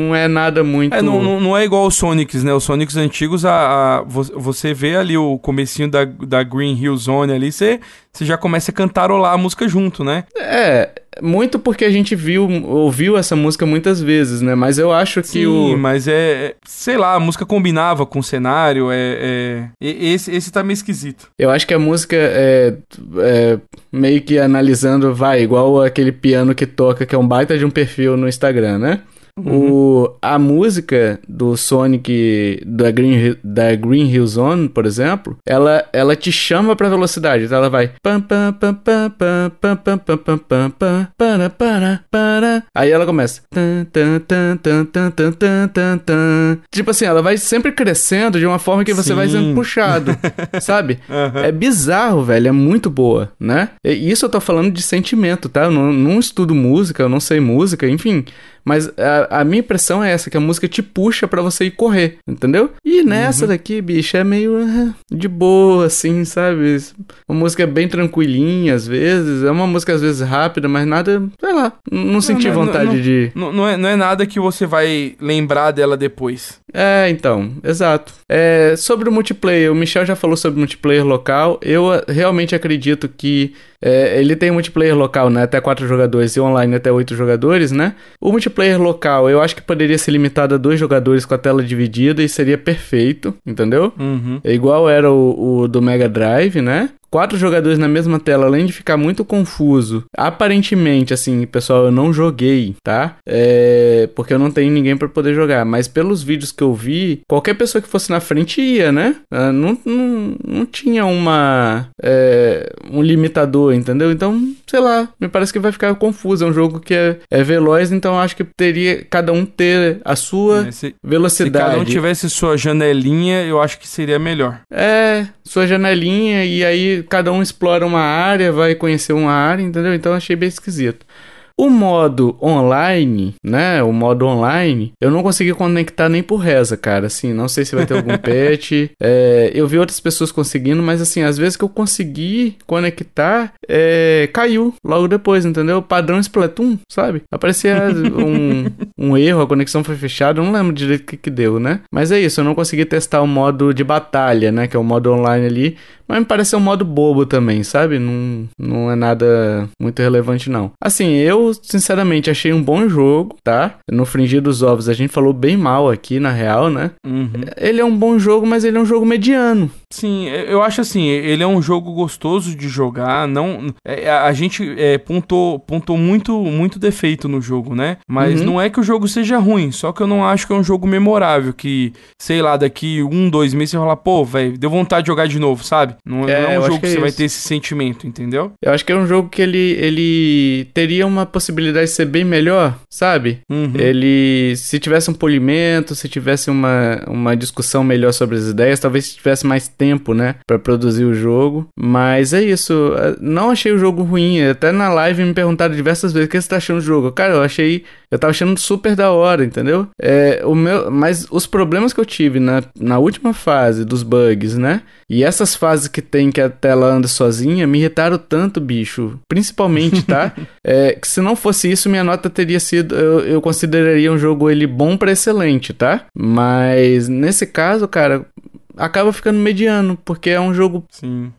não é nada muito. É, não, não, é igual os Sonics, né? Os Sonics antigos, a, a- vo- você vê ali o comecinho da, da Green Hill Zone ali, você, você já começa a cantarolar a música junto, né? É, muito porque a gente viu, ouviu essa música muitas vezes, né? Mas eu acho que Sim, o. mas é, é- Sei lá, a música combinava com o cenário, é... é- esse, esse tá meio esquisito. Eu acho que a música é, é meio que analisando, vai, igual aquele piano que toca, que é um baita de um perfil no Instagram, né? Uhum. O, a música do Sonic da Green, da Green Hill Zone, por exemplo, ela, ela te chama pra velocidade. Então ela vai. Aí ela começa. Tipo assim, ela vai sempre crescendo de uma forma que você Sim. vai sendo puxado, sabe? Uhum. É bizarro, velho. É muito boa, né? E isso eu tô falando de sentimento, tá? Eu não, não estudo música, eu não sei música, enfim. Mas a, a minha impressão é essa, que a música te puxa pra você ir correr, entendeu? E nessa daqui, bicho, é meio ah, de boa, assim, sabe? Uma música bem tranquilinha, às vezes. É uma música, às vezes, rápida, mas nada, sei lá. Não, senti não, não, vontade não. de... Não, não é, não é nada que você vai lembrar dela depois. É, então, exato. É, sobre o multiplayer, o Michel já falou sobre multiplayer local. Eu ah, realmente acredito que é, ele tem multiplayer local, né? Até quatro jogadores e online até oito jogadores, né? O multiplayer local eu acho que poderia ser limitado a dois jogadores com a tela dividida e seria perfeito, entendeu? Uhum. É igual era o, o do Mega Drive, né? Quatro jogadores na mesma tela, além de ficar muito confuso. Aparentemente, assim, pessoal, eu não joguei, tá? É, porque eu não tenho ninguém pra poder jogar. Mas pelos vídeos que eu vi, qualquer pessoa que fosse na frente ia, né? Ah, não, não, não tinha uma. é, um limitador, entendeu? Então, sei lá, me parece que vai ficar confuso. É um jogo que é, é veloz, então acho que teria cada um ter a sua se, se velocidade. cada um tivesse sua janelinha, eu acho que seria melhor. É, sua janelinha e aí cada um explora uma área, vai conhecer uma área, entendeu? Então achei bem esquisito. O modo online, né? O modo online, eu não consegui conectar nem por reza, cara. Assim, não sei se vai ter algum patch. É, eu vi outras pessoas conseguindo, mas assim, às vezes que eu consegui conectar, é, caiu logo depois, entendeu? Padrão Splatoon, sabe? Aparecia um, um erro, a conexão foi fechada, eu não lembro direito o que, que deu, né? Mas é isso, eu não consegui testar o modo de batalha, né? Que é o modo online ali. Mas me pareceu um modo bobo também, sabe? Não, não é nada muito relevante, não. Assim, eu, sinceramente, achei um bom jogo, tá? No Fringir dos Ovos, a gente falou bem mal aqui, na real, né? Uhum. Ele é um bom jogo, mas ele é um jogo mediano. Sim, eu acho assim, ele é um jogo gostoso de jogar, não... é, a gente é, pontou, pontou muito, muito defeito no jogo, né? Mas Uhum. não é que o jogo seja ruim, só que eu não acho que é um jogo memorável, que, sei lá, daqui um, dois meses você vai falar, pô, velho, deu vontade de jogar de novo, sabe? Não, É, não é eu um jogo que que é você vai isso. ter esse sentimento, entendeu? Eu acho que é um jogo que ele, ele teria uma possibilidade de ser bem melhor, sabe? Uhum. Ele, se tivesse um polimento, se tivesse uma, uma discussão melhor sobre as ideias, talvez tivesse mais tempo, né, Pra produzir o jogo. Mas é isso, não achei o jogo ruim. Até na live me perguntaram diversas vezes o que você tá achando do jogo. Cara, eu achei, eu tava achando super da hora, entendeu? É, o meu, mas os problemas que eu tive na, na última fase dos bugs, né? E essas fases que tem que a tela anda sozinha me irritaram tanto, bicho. Principalmente, tá? É, que se não fosse isso, minha nota teria sido. Eu, eu consideraria um jogo ele bom pra excelente, tá? Mas nesse caso, cara, acaba ficando mediano, porque é um jogo. Sim.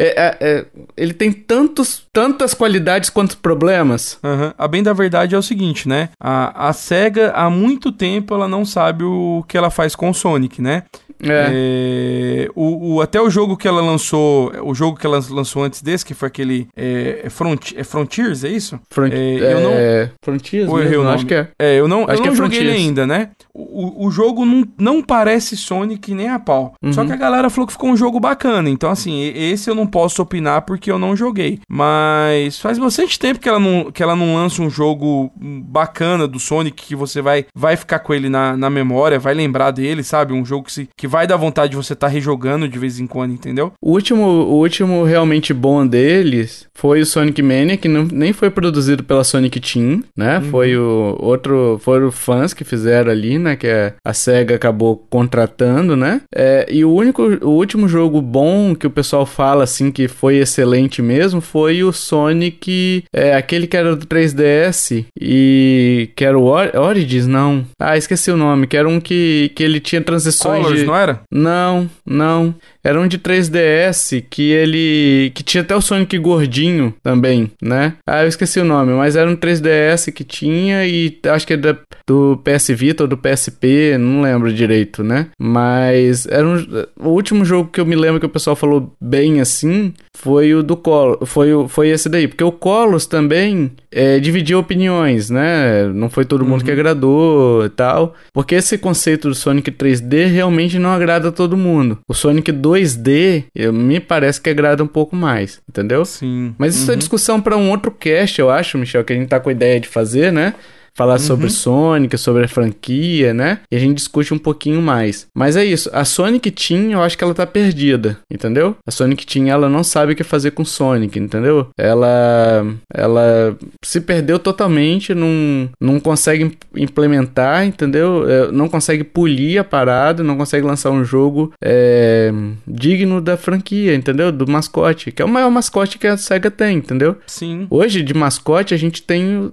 é- é- é- ele tem tantos, tantas qualidades quanto problemas. Aham. A bem da verdade é o seguinte, né? A, a SEGA, há muito tempo, ela não sabe o que ela faz com o Sonic, né? É. o, o- até o jogo que ela lançou, o jogo que ela lançou antes desse, que foi aquele é, é Front, é Frontiers, é isso? Front... É, eu não- é, Frontiers Ou errei mesmo, o nome? acho que é. É, eu não, Acho eu que não é joguei ele Frontiers. ainda, né? O, o- o jogo não, não parece Sonic nem a pau. Uhum. Só que a galera falou que ficou um jogo bacana. Então, assim, esse eu não posso opinar porque eu não joguei. Mas faz bastante tempo que ela não, que ela não lança um jogo bacana do Sonic que você vai, vai ficar com ele na, na memória, vai lembrar dele, sabe? Um jogo que, se, que vai dar vontade de você estar rejogando de vez em quando, entendeu? O último, o último realmente bom deles foi o Sonic Mania, que não, nem foi produzido pela Sonic Team, né? Foi o outro, foram fãs que fizeram ali, né? Que a, a SEGA acabou contratando, né? É, e o único, o último jogo bom que o pessoal fala assim que foi excelente mesmo foi o Sonic, é, aquele que era do 3DS e que era o Or Origins, não? Ah, esqueci o nome, que era um que, que ele tinha transições Colors, de... não era? Não, não. Era um de 3DS que ele. que tinha até o Sonic gordinho também, né? Ah, eu esqueci o nome, mas era um 3DS que tinha e acho que é da- do PS Vita ou do PSP, não lembro direito, né? Mas era um. O último jogo que eu me lembro que o pessoal falou bem assim foi o do Color. Foi, o- foi esse daí, porque o Colors também é, dividiu opiniões, né? Não foi todo mundo que agradou e tal. Porque esse conceito do Sonic 3D realmente não agrada a todo mundo. O Sonic 2D, eu, me parece que agrada um pouco mais, entendeu? Sim. Mas isso é discussão para um outro cast, eu acho, Michel, que a gente tá com a ideia de fazer, né? Falar sobre Sonic, sobre a franquia, né? E a gente discute um pouquinho mais. Mas é isso, a Sonic Team, eu acho que ela tá perdida, entendeu? A Sonic Team, ela não sabe o que fazer com Sonic, entendeu? Ela ela se perdeu totalmente, não, não consegue im- implementar, entendeu? É, Não consegue polir a parada, não consegue lançar um jogo é, digno da franquia, entendeu? Do mascote, que é o maior mascote que a SEGA tem, entendeu? Sim. Hoje, de mascote, a gente tem o,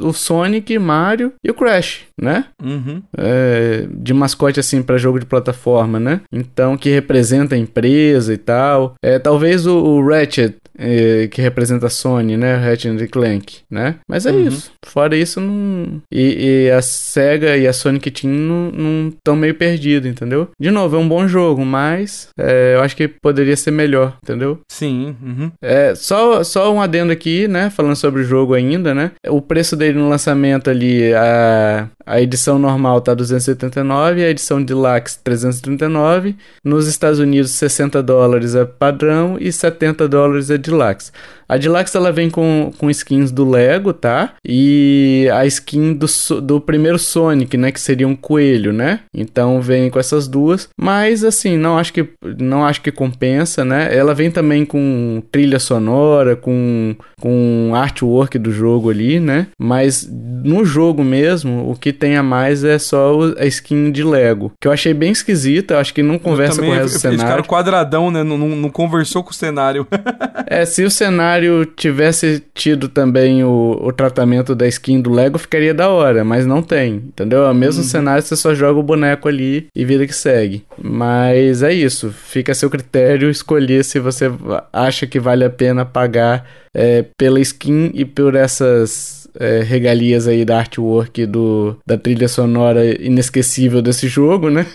o Sonic, Mario e o Crash, né? Uhum. É, de mascote assim pra jogo de plataforma, né? Então que representa a empresa e tal. É, talvez o, o Ratchet é, que representa a Sony, né? Ratchet and Clank, né? Mas é Uhum. isso. Fora isso, não. E, e a Sega e a Sonic Team não estão meio perdidos, entendeu? De novo, é um bom jogo, mas é, eu acho que poderia ser melhor, entendeu? Sim. Uhum. É, só, só um adendo aqui, né? Falando sobre o jogo ainda, né? O preço dele no lançamento ali, a, a edição normal tá 279, a edição deluxe 339. Nos Estados Unidos, 60 dólares é padrão e 70 dólares é deluxe. A deluxe ela vem com, com skins do Lego, tá? E a skin do, do primeiro Sonic, né? Que seria um coelho, né? Então vem com essas duas. Mas assim, não acho que não acho que compensa, né? Ela vem também com trilha sonora, com, com artwork do jogo ali, né? Mas no jogo mesmo, o que tem a mais é só a skin de Lego. Que eu achei bem esquisita, eu acho que não conversa Também, com o resto do Eles ficaram cenário. quadradão, né? Não, não, não conversou com o cenário. É, se o cenário tivesse tido também o, o tratamento da skin do Lego, ficaria da hora, mas não tem, entendeu? É o mesmo cenário, você só joga o boneco ali e vida que segue. Mas é isso, fica a seu critério escolher se você acha que vale a pena pagar é, pela skin e por essas é, regalias aí da artwork do, da trilha sonora inesquecível desse jogo, né?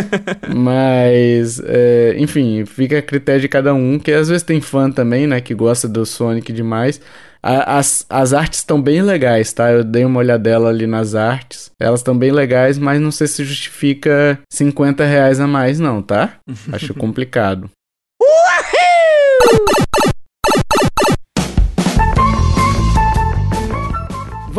Mas, é, enfim, fica a critério de cada um, que às vezes tem fã também, né, que gosta do Sonic demais. A- As, as artes estão bem legais, tá? Eu dei uma olhadela ali nas artes. Elas estão bem legais, mas não sei se justifica 50 reais a mais, não, tá? Acho complicado.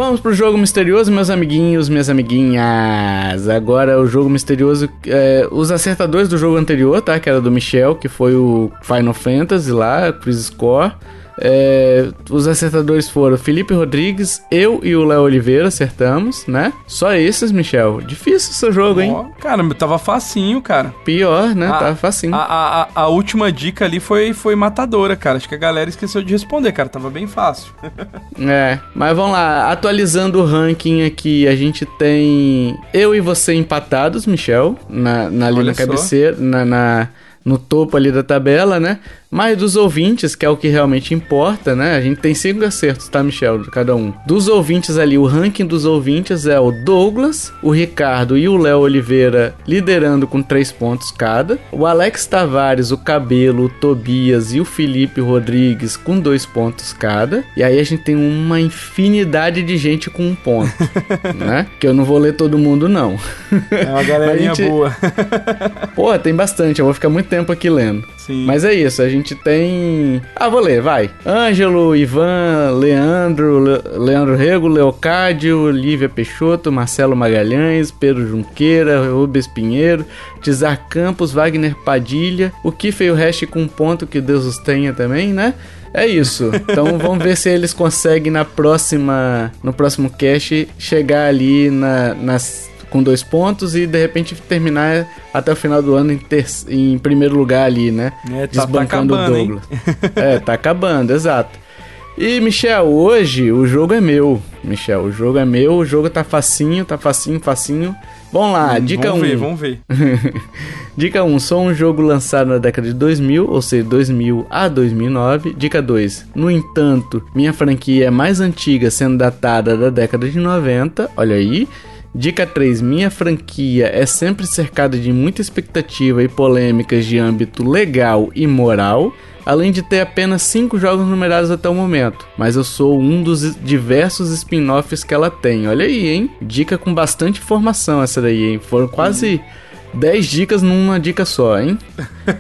Vamos pro jogo misterioso, meus amiguinhos, minhas amiguinhas. Agora o jogo misterioso, é, os acertadores do jogo anterior, tá? Que era do Michel, que foi o Final Fantasy lá, Quiz Score. É, os acertadores foram Felipe Rodrigues, eu e o Léo Oliveira acertamos, né? Só esses, Michel. Difícil esse jogo, hein? Ó, cara, tava facinho, cara. Pior, né? Ah, tá facinho. A, a, a- a última dica ali foi, foi matadora, cara. Acho que a galera esqueceu de responder, cara. Tava bem fácil. É, mas vamos lá, atualizando o ranking aqui, a gente tem eu e você empatados, Michel, na, na ali Olha na cabeceira, na, na- no topo ali da tabela, né? Mas dos ouvintes, que é o que realmente importa, né? A gente tem cinco acertos, tá, Michel? Cada um. Dos ouvintes ali, o ranking dos ouvintes é o Douglas, o Ricardo e o Léo Oliveira liderando com três pontos cada. O Alex Tavares, o Cabelo, o Tobias e o Felipe Rodrigues com dois pontos cada. E aí a gente tem uma infinidade de gente com um ponto, né? Que eu não vou ler todo mundo, não. É uma galerinha gente... boa. Pô, tem bastante. Eu vou ficar muito tempo aqui lendo. Sim. Mas é isso, a gente tem. Ah, vou ler, vai. Ângelo, Ivan, Leandro, Le... Leandro Rego, Leocádio, Lívia Peixoto, Marcelo Magalhães, Pedro Junqueira, Rubens Pinheiro, Tizar Campos, Wagner Padilha, o Kiff e o Hash com um ponto que Deus os tenha também, né? É isso. Então vamos ver se eles conseguem na próxima, no próximo cast chegar ali na, nas com dois pontos e de repente terminar até o final do ano em, ter, em primeiro lugar ali, né? É, tá, Desbancando tá acabando, o Douglas. é, tá acabando, exato. E, Michel, hoje o jogo é meu. Michel, o jogo é meu, o jogo tá facinho, tá facinho, facinho. Vamos lá, hum, dica 1. Vamos um. ver, vamos ver. dica 1, um, sou um jogo lançado na década de 2000, ou seja, 2000 a 2009. Dica 2, no entanto, minha franquia é mais antiga, sendo datada da década de 90. Olha aí. Dica 3: Minha franquia é sempre cercada de muita expectativa e polêmicas de âmbito legal e moral, além de ter apenas 5 jogos numerados até o momento. Mas eu sou um dos diversos spin-offs que ela tem. Olha aí, hein? Dica com bastante informação essa daí, hein? Foram quase. 10 dicas numa dica só, hein?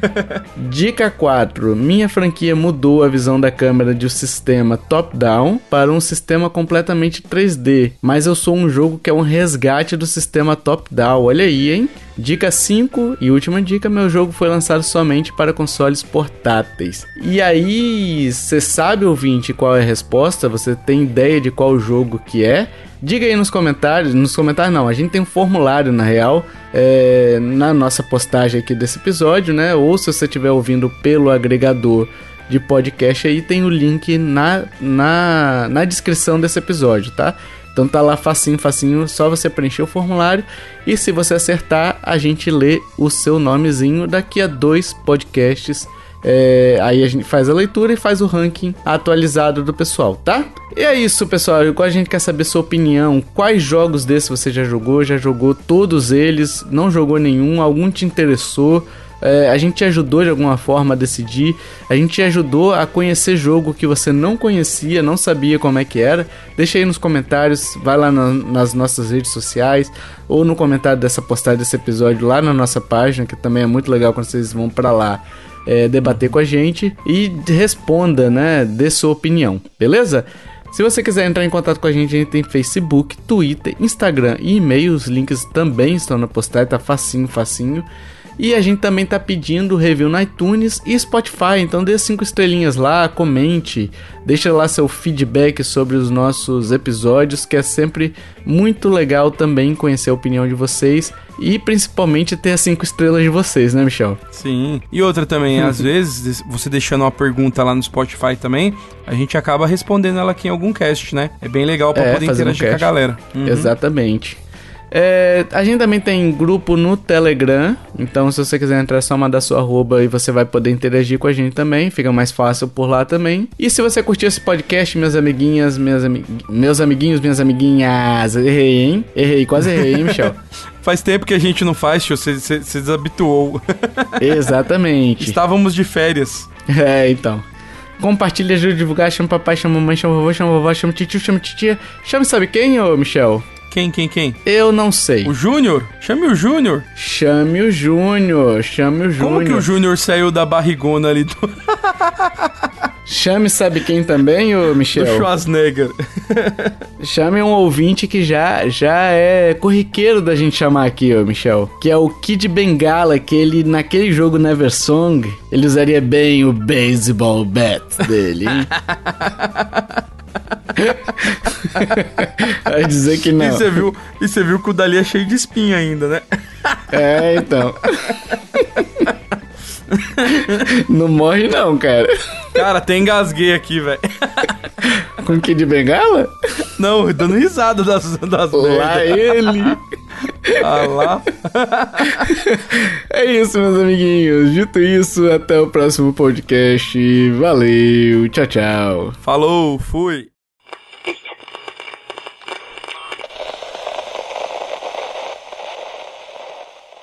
dica 4. Minha franquia mudou a visão da câmera de um sistema top-down para um sistema completamente 3D, mas eu sou um jogo que é um resgate do sistema top-down. Olha aí, hein? Dica 5 e última dica: meu jogo foi lançado somente para consoles portáteis. E aí, você sabe, ouvinte, qual é a resposta? Você tem ideia de qual jogo que é? Diga aí nos comentários, nos comentários não, a gente tem um formulário na real é, na nossa postagem aqui desse episódio, né? Ou se você estiver ouvindo pelo agregador de podcast aí, tem o link na, na, na descrição desse episódio, tá? Então tá lá facinho, facinho, só você preencher o formulário e se você acertar, a gente lê o seu nomezinho daqui a dois podcasts é, aí a gente faz a leitura e faz o ranking atualizado do pessoal, tá? E é isso, pessoal. Agora a gente quer saber sua opinião. Quais jogos desses você já jogou? Já jogou todos eles? Não jogou nenhum? Algum te interessou? É, a gente te ajudou de alguma forma a decidir, a gente te ajudou a conhecer jogo que você não conhecia, não sabia como é que era. Deixa aí nos comentários, vai lá na, nas nossas redes sociais ou no comentário dessa postagem desse episódio lá na nossa página, que também é muito legal quando vocês vão para lá é, debater com a gente e responda, né? Dê sua opinião, beleza? Se você quiser entrar em contato com a gente, a gente tem Facebook, Twitter, Instagram e e-mail. Os links também estão na postagem, tá facinho, facinho. E a gente também tá pedindo review no iTunes e Spotify, então dê cinco estrelinhas lá, comente, deixa lá seu feedback sobre os nossos episódios, que é sempre muito legal também conhecer a opinião de vocês e principalmente ter as cinco estrelas de vocês, né, Michel? Sim. E outra também, às vezes, você deixando uma pergunta lá no Spotify também, a gente acaba respondendo ela aqui em algum cast, né? É bem legal para é, poder interagir um com a galera. Uhum. Exatamente. É, a gente também tem grupo no Telegram, então se você quiser entrar é só mandar sua arroba e você vai poder interagir com a gente também, fica mais fácil por lá também. E se você curtiu esse podcast, minhas amiguinhas, ami meus amiguinhos, minhas amiguinhas, errei, hein? Errei, quase errei, hein, Michel? Faz tempo que a gente não faz, tio, você, você, você desabituou. Exatamente. Estávamos de férias. É, então. Compartilha, ajuda a divulgar, chama papai, chama mamãe, chama vovô, chama vovó, chama tio, chama titia. Chama sabe quem, ô Michel? Quem, quem, quem? Eu não sei. O Júnior? Chame o Júnior. Chame o Júnior. Chame o Júnior. Como que o Júnior saiu da barrigona ali do... Chame sabe quem também, o Michel? O Schwarzenegger. Chame um ouvinte que já, já é corriqueiro da gente chamar aqui, ô Michel. Que é o Kid Bengala, que ele, naquele jogo Never Song, ele usaria bem o baseball bat dele, hein? Vai dizer que não. E você viu, e você viu que o Dali é cheio de espinha ainda, né? É, então. Não morre não, cara. Cara, até engasguei aqui, velho. Com que de bengala? Não, dando risada das, das Lá merda. ele. Ah lá. é isso, meus amiguinhos. Dito isso, até o próximo podcast. Valeu, tchau, tchau. Falou, fui.